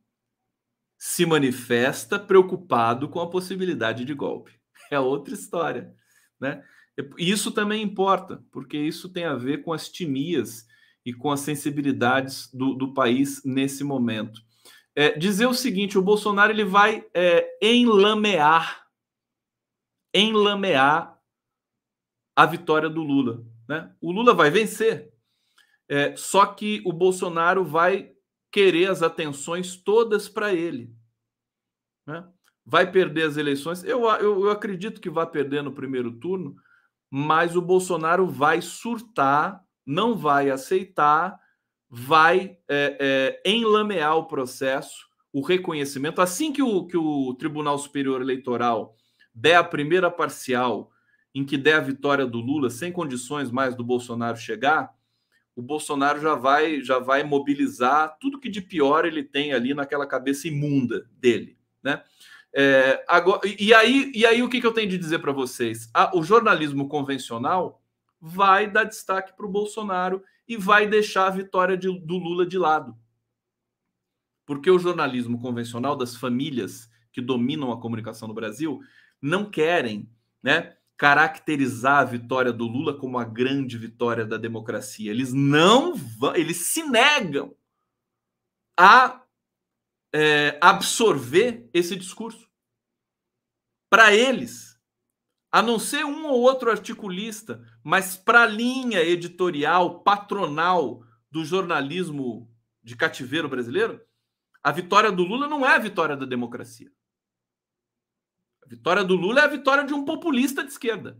se manifesta preocupado com a possibilidade de golpe. É outra história, né? Isso também importa, porque isso tem a ver com as timias e com as sensibilidades do, do país nesse momento. É, dizer o seguinte: o Bolsonaro ele vai é, enlamear, enlamear a vitória do Lula. Né? O Lula vai vencer, é, só que o Bolsonaro vai querer as atenções todas para ele. Né? Vai perder as eleições. Eu, eu, eu acredito que vai perder no primeiro turno, mas o Bolsonaro vai surtar, não vai aceitar, vai é, é, enlamear o processo, o reconhecimento. Assim que o, que o Tribunal Superior Eleitoral der a primeira parcial, em que der a vitória do Lula, sem condições mais do Bolsonaro chegar, o Bolsonaro já vai já vai mobilizar tudo que de pior ele tem ali naquela cabeça imunda dele, né? É, agora, e aí e aí o que, que eu tenho de dizer para vocês? o jornalismo convencional vai dar destaque para o Bolsonaro e vai deixar a vitória de, do Lula de lado, porque o jornalismo convencional das famílias que dominam a comunicação no Brasil não querem, né? Caracterizar a vitória do Lula como a grande vitória da democracia. Eles não vão, eles se negam a é, absorver esse discurso. Para eles, a não ser um ou outro articulista, mas para a linha editorial, patronal do jornalismo de cativeiro brasileiro, a vitória do Lula não é a vitória da democracia. A vitória do Lula é a vitória de um populista de esquerda.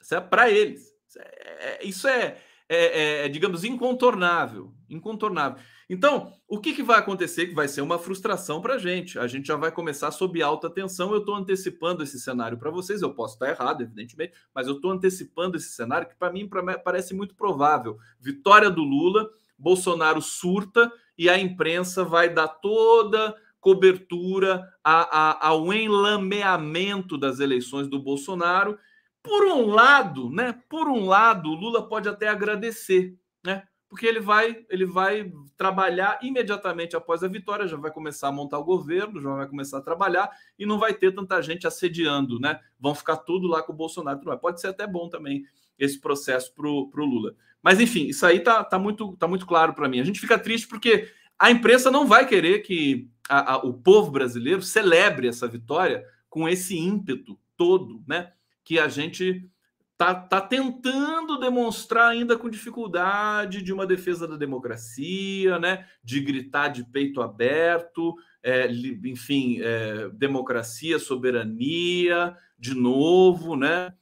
Isso é para eles. Isso é, isso é, é, é, digamos, incontornável. Incontornável. Então, o que, que vai acontecer? Que vai ser uma frustração para a gente. A gente já vai começar sob alta tensão. Eu estou antecipando esse cenário para vocês. Eu posso estar errado, evidentemente, mas eu estou antecipando esse cenário que, para mim, parece muito provável. Vitória do Lula, Bolsonaro surta e a imprensa vai dar toda cobertura a, a, ao enlameamento das eleições do Bolsonaro. Por um lado, né? Por um lado, Lula pode até agradecer, né? Porque ele vai, ele vai trabalhar imediatamente após a vitória, já vai começar a montar o governo, já vai começar a trabalhar e não vai ter tanta gente assediando, né? Vão ficar tudo lá com o Bolsonaro. Pode ser até bom também esse processo para o Lula. Mas enfim, isso aí tá, tá, muito, tá muito claro para mim. A gente fica triste porque a imprensa não vai querer que a, a, o povo brasileiro celebre essa vitória com esse ímpeto todo, né? Que a gente tá, tá tentando demonstrar ainda com dificuldade de uma defesa da democracia, né? De gritar de peito aberto, é, enfim, é, democracia, soberania, de novo, né?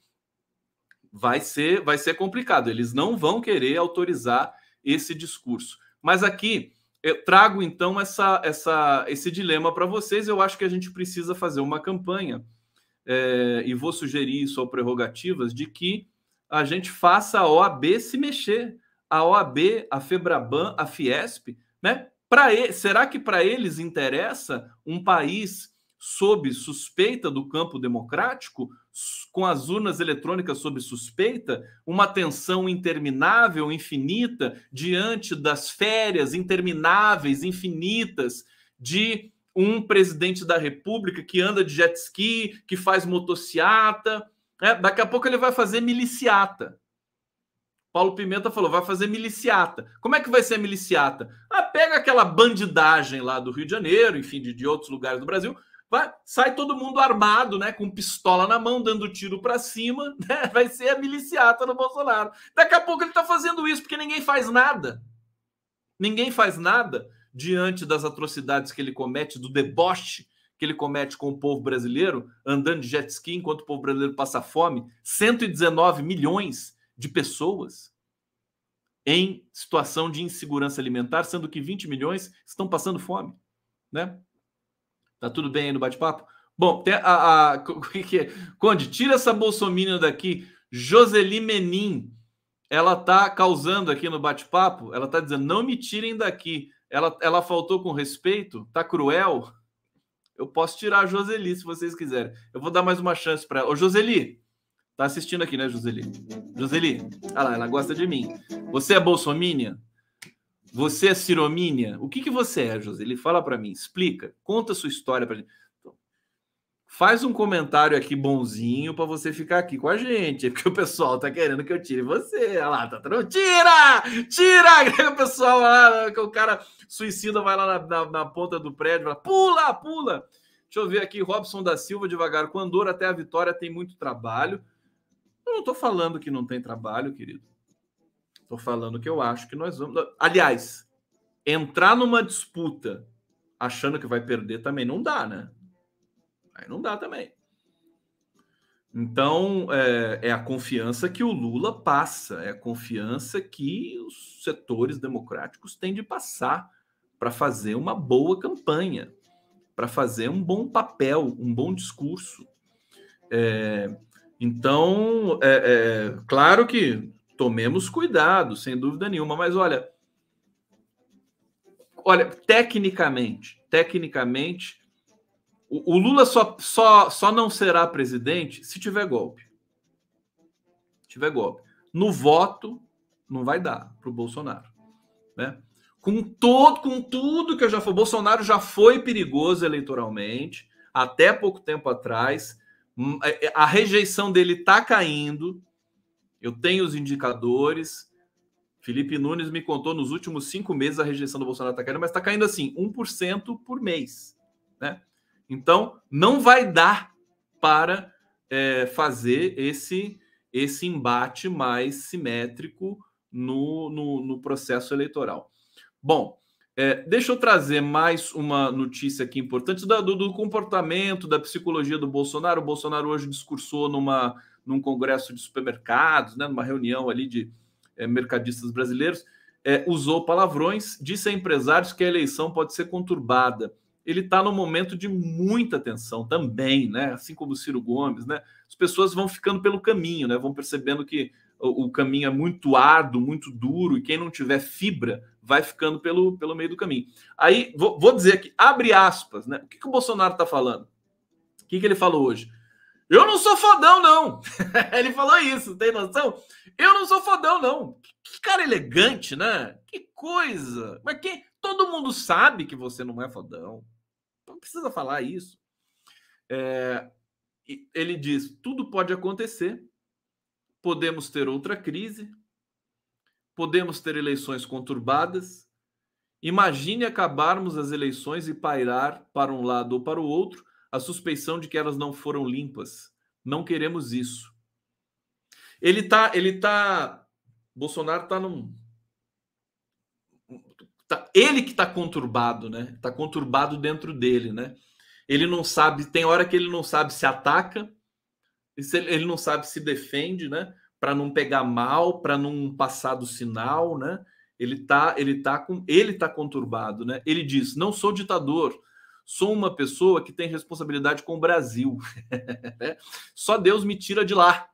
Vai ser, vai ser complicado. Eles não vão querer autorizar esse discurso. Mas aqui eu trago então essa, essa, esse dilema para vocês. Eu acho que a gente precisa fazer uma campanha, é, e vou sugerir isso ao Prerrogativas, de que a gente faça a OAB se mexer. A OAB, a Febraban, a Fiesp, né? Pra, será que para eles interessa um país sob suspeita do campo democrático, com as urnas eletrônicas sob suspeita, uma tensão interminável, infinita, diante das férias intermináveis, infinitas, de um presidente da República que anda de jet ski, que faz motociata. Né? Daqui a pouco ele vai fazer miliciata. Paulo Pimenta falou: vai fazer miliciata. Como é que vai ser miliciata? Ah, pega aquela bandidagem lá do Rio de Janeiro, enfim, de, de outros lugares do Brasil, Vai, sai todo mundo armado, né, com pistola na mão, dando tiro para cima, né? Vai ser a miliciata do Bolsonaro. Daqui a pouco ele está fazendo isso porque ninguém faz nada. Ninguém faz nada diante das atrocidades que ele comete, do deboche que ele comete com o povo brasileiro, andando de jet ski enquanto o povo brasileiro passa fome. 119 milhões de pessoas em situação de insegurança alimentar, sendo que 20 milhões estão passando fome, né? Tá tudo bem aí no bate-papo? Bom, tem a, a, que é? Conde, tira essa bolsominion daqui. Joseli Menin, ela tá causando aqui no bate-papo, ela tá dizendo, não me tirem daqui. Ela, ela faltou com respeito, tá cruel. Eu posso tirar a Joseli se vocês quiserem. Eu vou dar mais uma chance para ela. Ô, Joseli, tá assistindo aqui, né, Joseli? Joseli, olha lá, ela gosta de mim. Você é bolsominion? Você é ciromínia? O que, que você é, José? Ele fala para mim, explica, conta sua história para gente. Então, faz um comentário aqui bonzinho para você ficar aqui com a gente, porque o pessoal tá querendo que eu tire você. Olha lá, tá. Tira! Tira! O pessoal lá, o cara suicida vai lá na, na, na ponta do prédio, fala, pula, pula. Deixa eu ver aqui, Robson da Silva, devagar. Com Andor até a vitória tem muito trabalho. Eu não tô falando que não tem trabalho, querido. Estou falando que eu acho que nós vamos. Aliás, entrar numa disputa achando que vai perder também não dá, né? Aí não dá também. Então, é, é, a confiança que o Lula passa, é a confiança que os setores democráticos têm de passar para fazer uma boa campanha, para fazer um bom papel, um bom discurso. É, então, é, é claro que tomemos cuidado, sem dúvida nenhuma. Mas olha, olha, tecnicamente, tecnicamente, o, o Lula só, só, só não será presidente se tiver golpe. Se tiver golpe. No voto, não vai dar para o Bolsonaro. Né? Com, todo, com tudo que eu já falei, Bolsonaro já foi perigoso eleitoralmente, até pouco tempo atrás. Hum, é, é, a rejeição dele está caindo, eu tenho os indicadores. Felipe Nunes me contou nos últimos cinco meses a rejeição do Bolsonaro está caindo, mas está caindo assim, 1% por mês. Né? Então, não vai dar para é, fazer esse, esse embate mais simétrico no, no, no processo eleitoral. Bom, é, deixa eu trazer mais uma notícia aqui importante do, do, comportamento, da psicologia do Bolsonaro. O Bolsonaro hoje discursou numa, num congresso de supermercados, né, numa reunião ali de é, mercadistas brasileiros, é, usou palavrões, disse a empresários que a eleição pode ser conturbada. Ele está num momento de muita tensão também, né? Assim como o Ciro Gomes, né? As pessoas vão ficando pelo caminho, né? Vão percebendo que o, o caminho é muito árduo, muito duro, e quem não tiver fibra vai ficando pelo, pelo meio do caminho. Aí, vou, vou dizer aqui, abre aspas, né? O que, que o Bolsonaro está falando? O que, que ele falou hoje? Eu não sou fodão, não. Ele falou isso, tem noção? Eu não sou fodão, não. Que cara elegante, né? Que coisa. Mas quem? Todo mundo sabe que você não é fodão. Não precisa falar isso. É... Ele diz: tudo pode acontecer. Podemos ter outra crise. Podemos ter eleições conturbadas. Imagine acabarmos as eleições e pairar para um lado ou para o outro a suspeição de que elas não foram limpas. Não queremos isso. Ele tá, ele tá, Bolsonaro tá num tá, ele que tá conturbado, né? Tá conturbado dentro dele, né? Ele não sabe, tem hora que ele não sabe se ataca, ele não sabe se defende, né? Para não pegar mal, para não passar do sinal, né? Ele tá, ele tá com, ele tá conturbado, né? Ele diz: "Não sou ditador, sou uma pessoa que tem responsabilidade com o Brasil. Só Deus me tira de lá.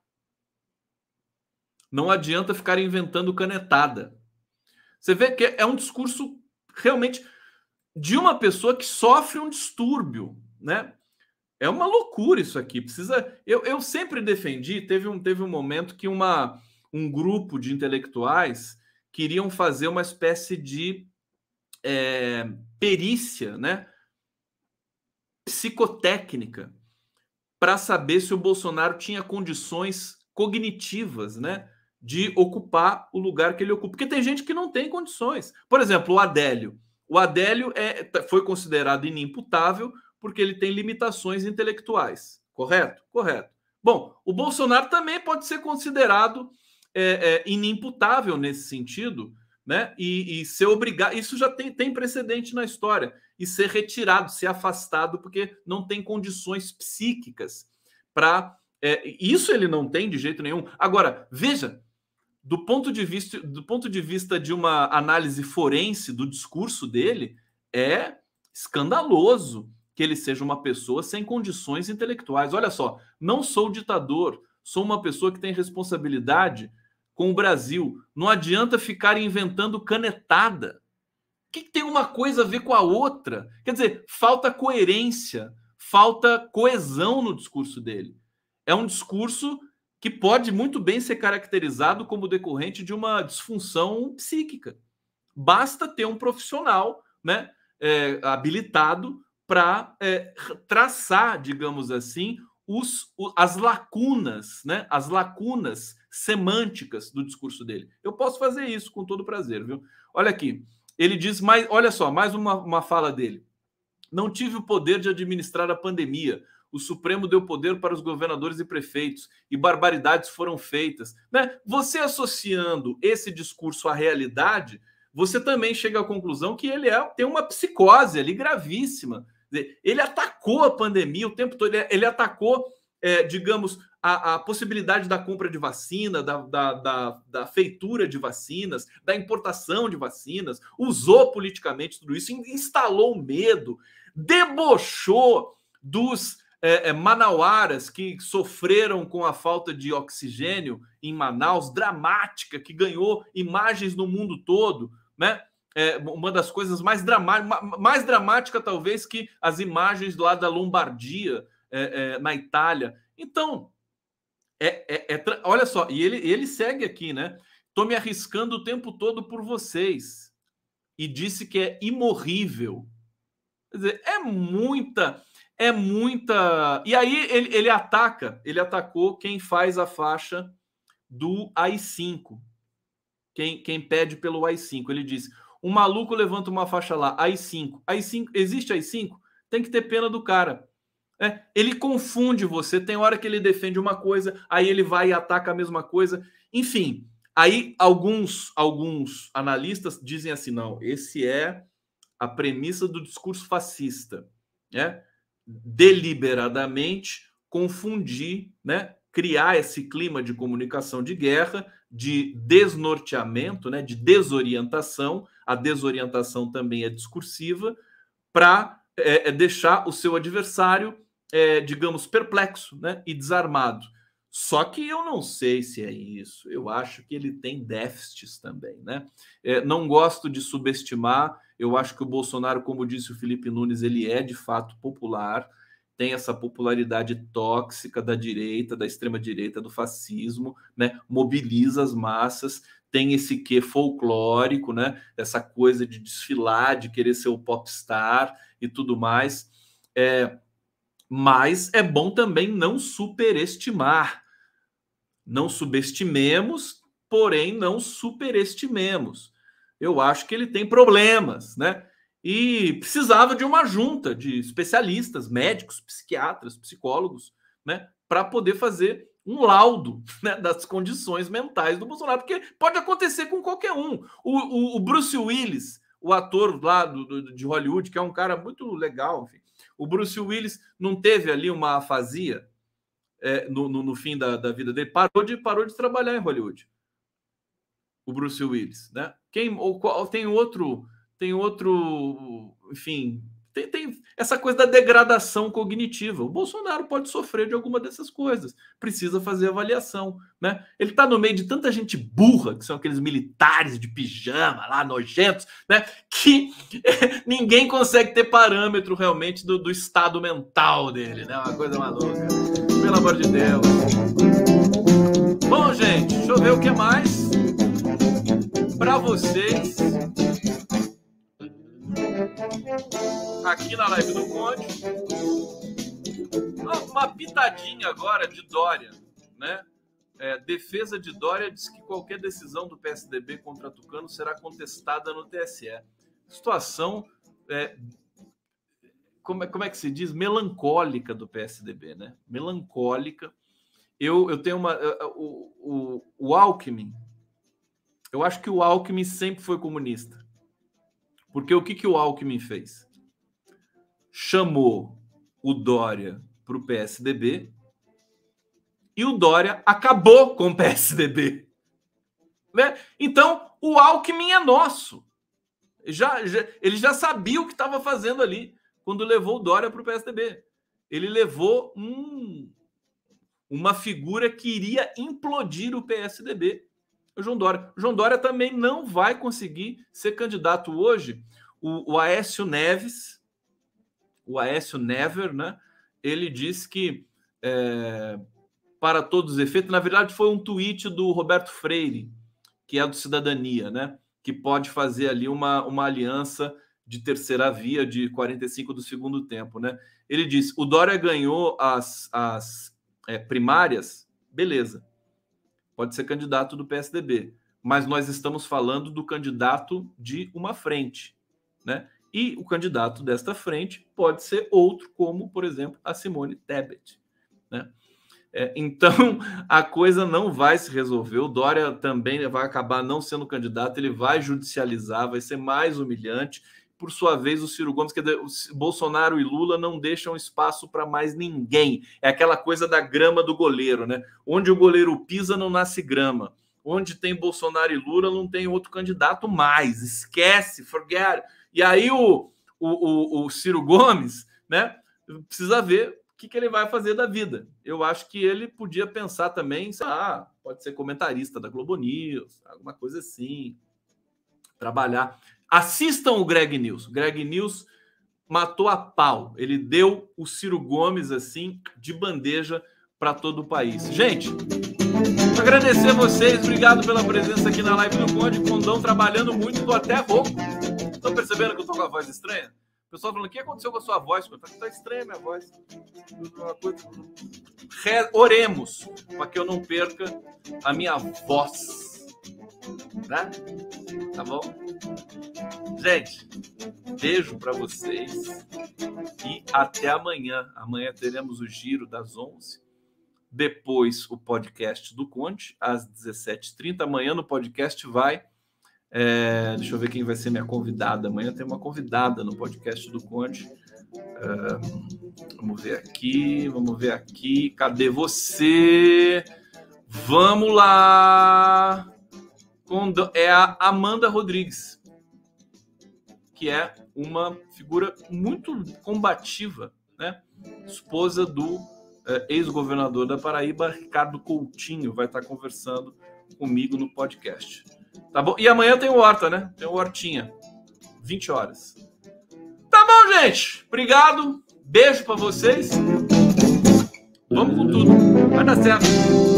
Não adianta ficar inventando canetada. Você vê que é um discurso realmente de uma pessoa que sofre um distúrbio, né? É uma loucura isso aqui. Precisa. Eu, eu sempre defendi. Teve um, teve um momento que uma, um grupo de intelectuais queriam fazer uma espécie de é, perícia, né? Psicotécnica para saber se o Bolsonaro tinha condições cognitivas, né, de ocupar o lugar que ele ocupa. Porque tem gente que não tem condições. Por exemplo, o Adélio. O Adélio é, foi considerado inimputável porque ele tem limitações intelectuais. Correto? Correto. Bom, o Bolsonaro também pode ser considerado é, é, inimputável nesse sentido, né? E, e ser obrigado. Isso já tem, tem precedente na história e ser retirado, ser afastado, porque não tem condições psíquicas para. É, isso ele não tem de jeito nenhum. Agora, veja, do ponto de vista, do ponto de vista de uma análise forense do discurso dele, é escandaloso que ele seja uma pessoa sem condições intelectuais. Olha só, não sou ditador, sou uma pessoa que tem responsabilidade com o Brasil. Não adianta ficar inventando canetada que, que tem uma coisa a ver com a outra? Quer dizer, falta coerência, falta coesão no discurso dele. É um discurso que pode muito bem ser caracterizado como decorrente de uma disfunção psíquica. Basta ter um profissional né, é, habilitado para é, traçar, digamos assim, os, as lacunas, né, as lacunas semânticas do discurso dele. Eu posso fazer isso com todo prazer, viu? Olha aqui, ele diz mais, olha só, mais uma, uma fala dele. Não tive o poder de administrar a pandemia. O Supremo deu poder para os governadores e prefeitos e barbaridades foram feitas. Né? Você associando esse discurso à realidade, você também chega à conclusão que ele é, tem uma psicose ali gravíssima. Ele atacou a pandemia o tempo todo, ele, ele atacou, é, digamos, a, a, possibilidade da compra de vacina, da, da, da, da, feitura de vacinas, da importação de vacinas, usou politicamente tudo isso, instalou medo, debochou dos é, é, manauaras que sofreram com a falta de oxigênio em Manaus, dramática, que ganhou imagens no mundo todo, né? É uma das coisas mais dramáticas, mais dramática talvez que as imagens lá da Lombardia, é, é, na Itália. Então, é, é, é, olha só, e ele, ele segue aqui, né? Estou me arriscando o tempo todo por vocês. E disse que é imorrível. Quer dizer, é muita, é muita. E aí ele, ele ataca, ele atacou quem faz a faixa do AI5. Quem, quem pede pelo AI5. Ele disse: um maluco levanta uma faixa lá, AI5. AI5, existe AI5? Tem que ter pena do cara. É, ele confunde você. Tem hora que ele defende uma coisa, aí ele vai e ataca a mesma coisa. Enfim, aí alguns alguns analistas dizem assim: não, esse é a premissa do discurso fascista, né? Deliberadamente confundir, né? Criar esse clima de comunicação de guerra, de desnorteamento, né? De desorientação. A desorientação também é discursiva para é, é deixar o seu adversário é, digamos, perplexo né, e desarmado. Só que eu não sei se é isso. Eu acho que ele tem déficits também, né? É, não gosto de subestimar. Eu acho que o Bolsonaro, como disse o Felipe Nunes, ele é de fato popular. Tem essa popularidade tóxica da direita, da extrema direita, do fascismo, né? Mobiliza as massas. Tem esse quê folclórico, né? Essa coisa de desfilar, de querer ser o popstar e tudo mais. É, mas é bom também não superestimar. Não subestimemos, porém não superestimemos. Eu acho que ele tem problemas, né? E precisava de uma junta de especialistas, médicos, psiquiatras, psicólogos, né, para poder fazer um laudo né, das condições mentais do Bolsonaro, porque pode acontecer com qualquer um. O, o, o Bruce Willis, o ator lá do, do, de Hollywood, que é um cara muito legal, enfim, o Bruce Willis não teve ali uma afasia é, no, no, no, fim da, da, vida dele, parou de, parou de trabalhar em Hollywood. o Bruce Willis, né? Quem ou qual, tem outro, tem outro, enfim, tem, tem, essa coisa da degradação cognitiva. O Bolsonaro pode sofrer de alguma dessas coisas. Precisa fazer avaliação, né? Ele está no meio de tanta gente burra, que são aqueles militares de pijama lá, nojentos, né? Que ninguém consegue ter parâmetro realmente do, do estado mental dele, né? Uma coisa maluca. Pelo amor de Deus. Bom, gente, deixa eu ver o que mais para vocês aqui na live do Conde. Uma pitadinha agora de Dória, né? É, defesa de Dória diz que qualquer decisão do PSDB contra Tucano será contestada no TSE. Situação, é, como, é, como é que se diz? Melancólica do PSDB, né? Melancólica. Eu, eu tenho uma. O, o, o Alckmin, eu acho que o Alckmin sempre foi comunista. Porque o que, que o Alckmin fez? Chamou o Dória para o PSDB e o Dória acabou com o PSDB. Né? Então, o Alckmin é nosso. Já, já, ele já sabia o que estava fazendo ali quando levou o Dória para o PSDB. Ele levou um, uma figura que iria implodir o PSDB o João Dória. O João Dória também não vai conseguir ser candidato hoje. O, o Aécio Neves, o Aécio Never, né? Ele disse que, é, para todos os efeitos, na verdade foi um tweet do Roberto Freire, que é do Cidadania, né? Que pode fazer ali uma, uma aliança de terceira via de 45 do segundo tempo, né? Ele disse: o Dória ganhou as, as é, primárias, beleza pode ser candidato do PSDB, mas nós estamos falando do candidato de uma frente, né? E o candidato desta frente pode ser outro, como, por exemplo, a Simone Tebet, né? É, então, a coisa não vai se resolver. O Dória também vai acabar não sendo candidato, ele vai judicializar, vai ser mais humilhante por sua vez, o Ciro Gomes, que Bolsonaro e Lula não deixam espaço para mais ninguém. É aquela coisa da grama do goleiro, né? Onde o goleiro pisa, não nasce grama. Onde tem Bolsonaro e Lula, não tem outro candidato mais. Esquece, forget. E aí o, o, o, o Ciro Gomes, né? Precisa ver o que, que ele vai fazer da vida. Eu acho que ele podia pensar também, sei lá, pode ser comentarista da Globo News, alguma coisa assim. Trabalhar. Assistam o Greg News. Greg News matou a pau. Ele deu o Ciro Gomes assim de bandeja para todo o país. Gente, agradecer a vocês, obrigado pela presença aqui na live do Conde. Condão trabalhando muito, tô até rouco. Estão percebendo que eu tô com a voz estranha? O pessoal falando, o que aconteceu com a sua voz? Está estranha a minha voz. Oremos para que eu não perca a minha voz. Né? Tá bom? Gente, beijo para vocês e até amanhã. Amanhã teremos o giro das 11. Depois o podcast do Conte, às 17h30. Amanhã no podcast vai. É, deixa eu ver quem vai ser minha convidada. Amanhã tem uma convidada no podcast do Conte. É, vamos ver aqui, vamos ver aqui. Cadê você? Vamos lá! É a Amanda Rodrigues, que é uma figura muito combativa, né? Esposa do é, ex-governador da Paraíba, Ricardo Coutinho, vai estar conversando comigo no podcast. Tá bom? E amanhã tem o Horta, né? Tem o Hortinha. 20 horas. Tá bom, gente. Obrigado. Beijo para vocês. Vamos com tudo. Vai dar certo.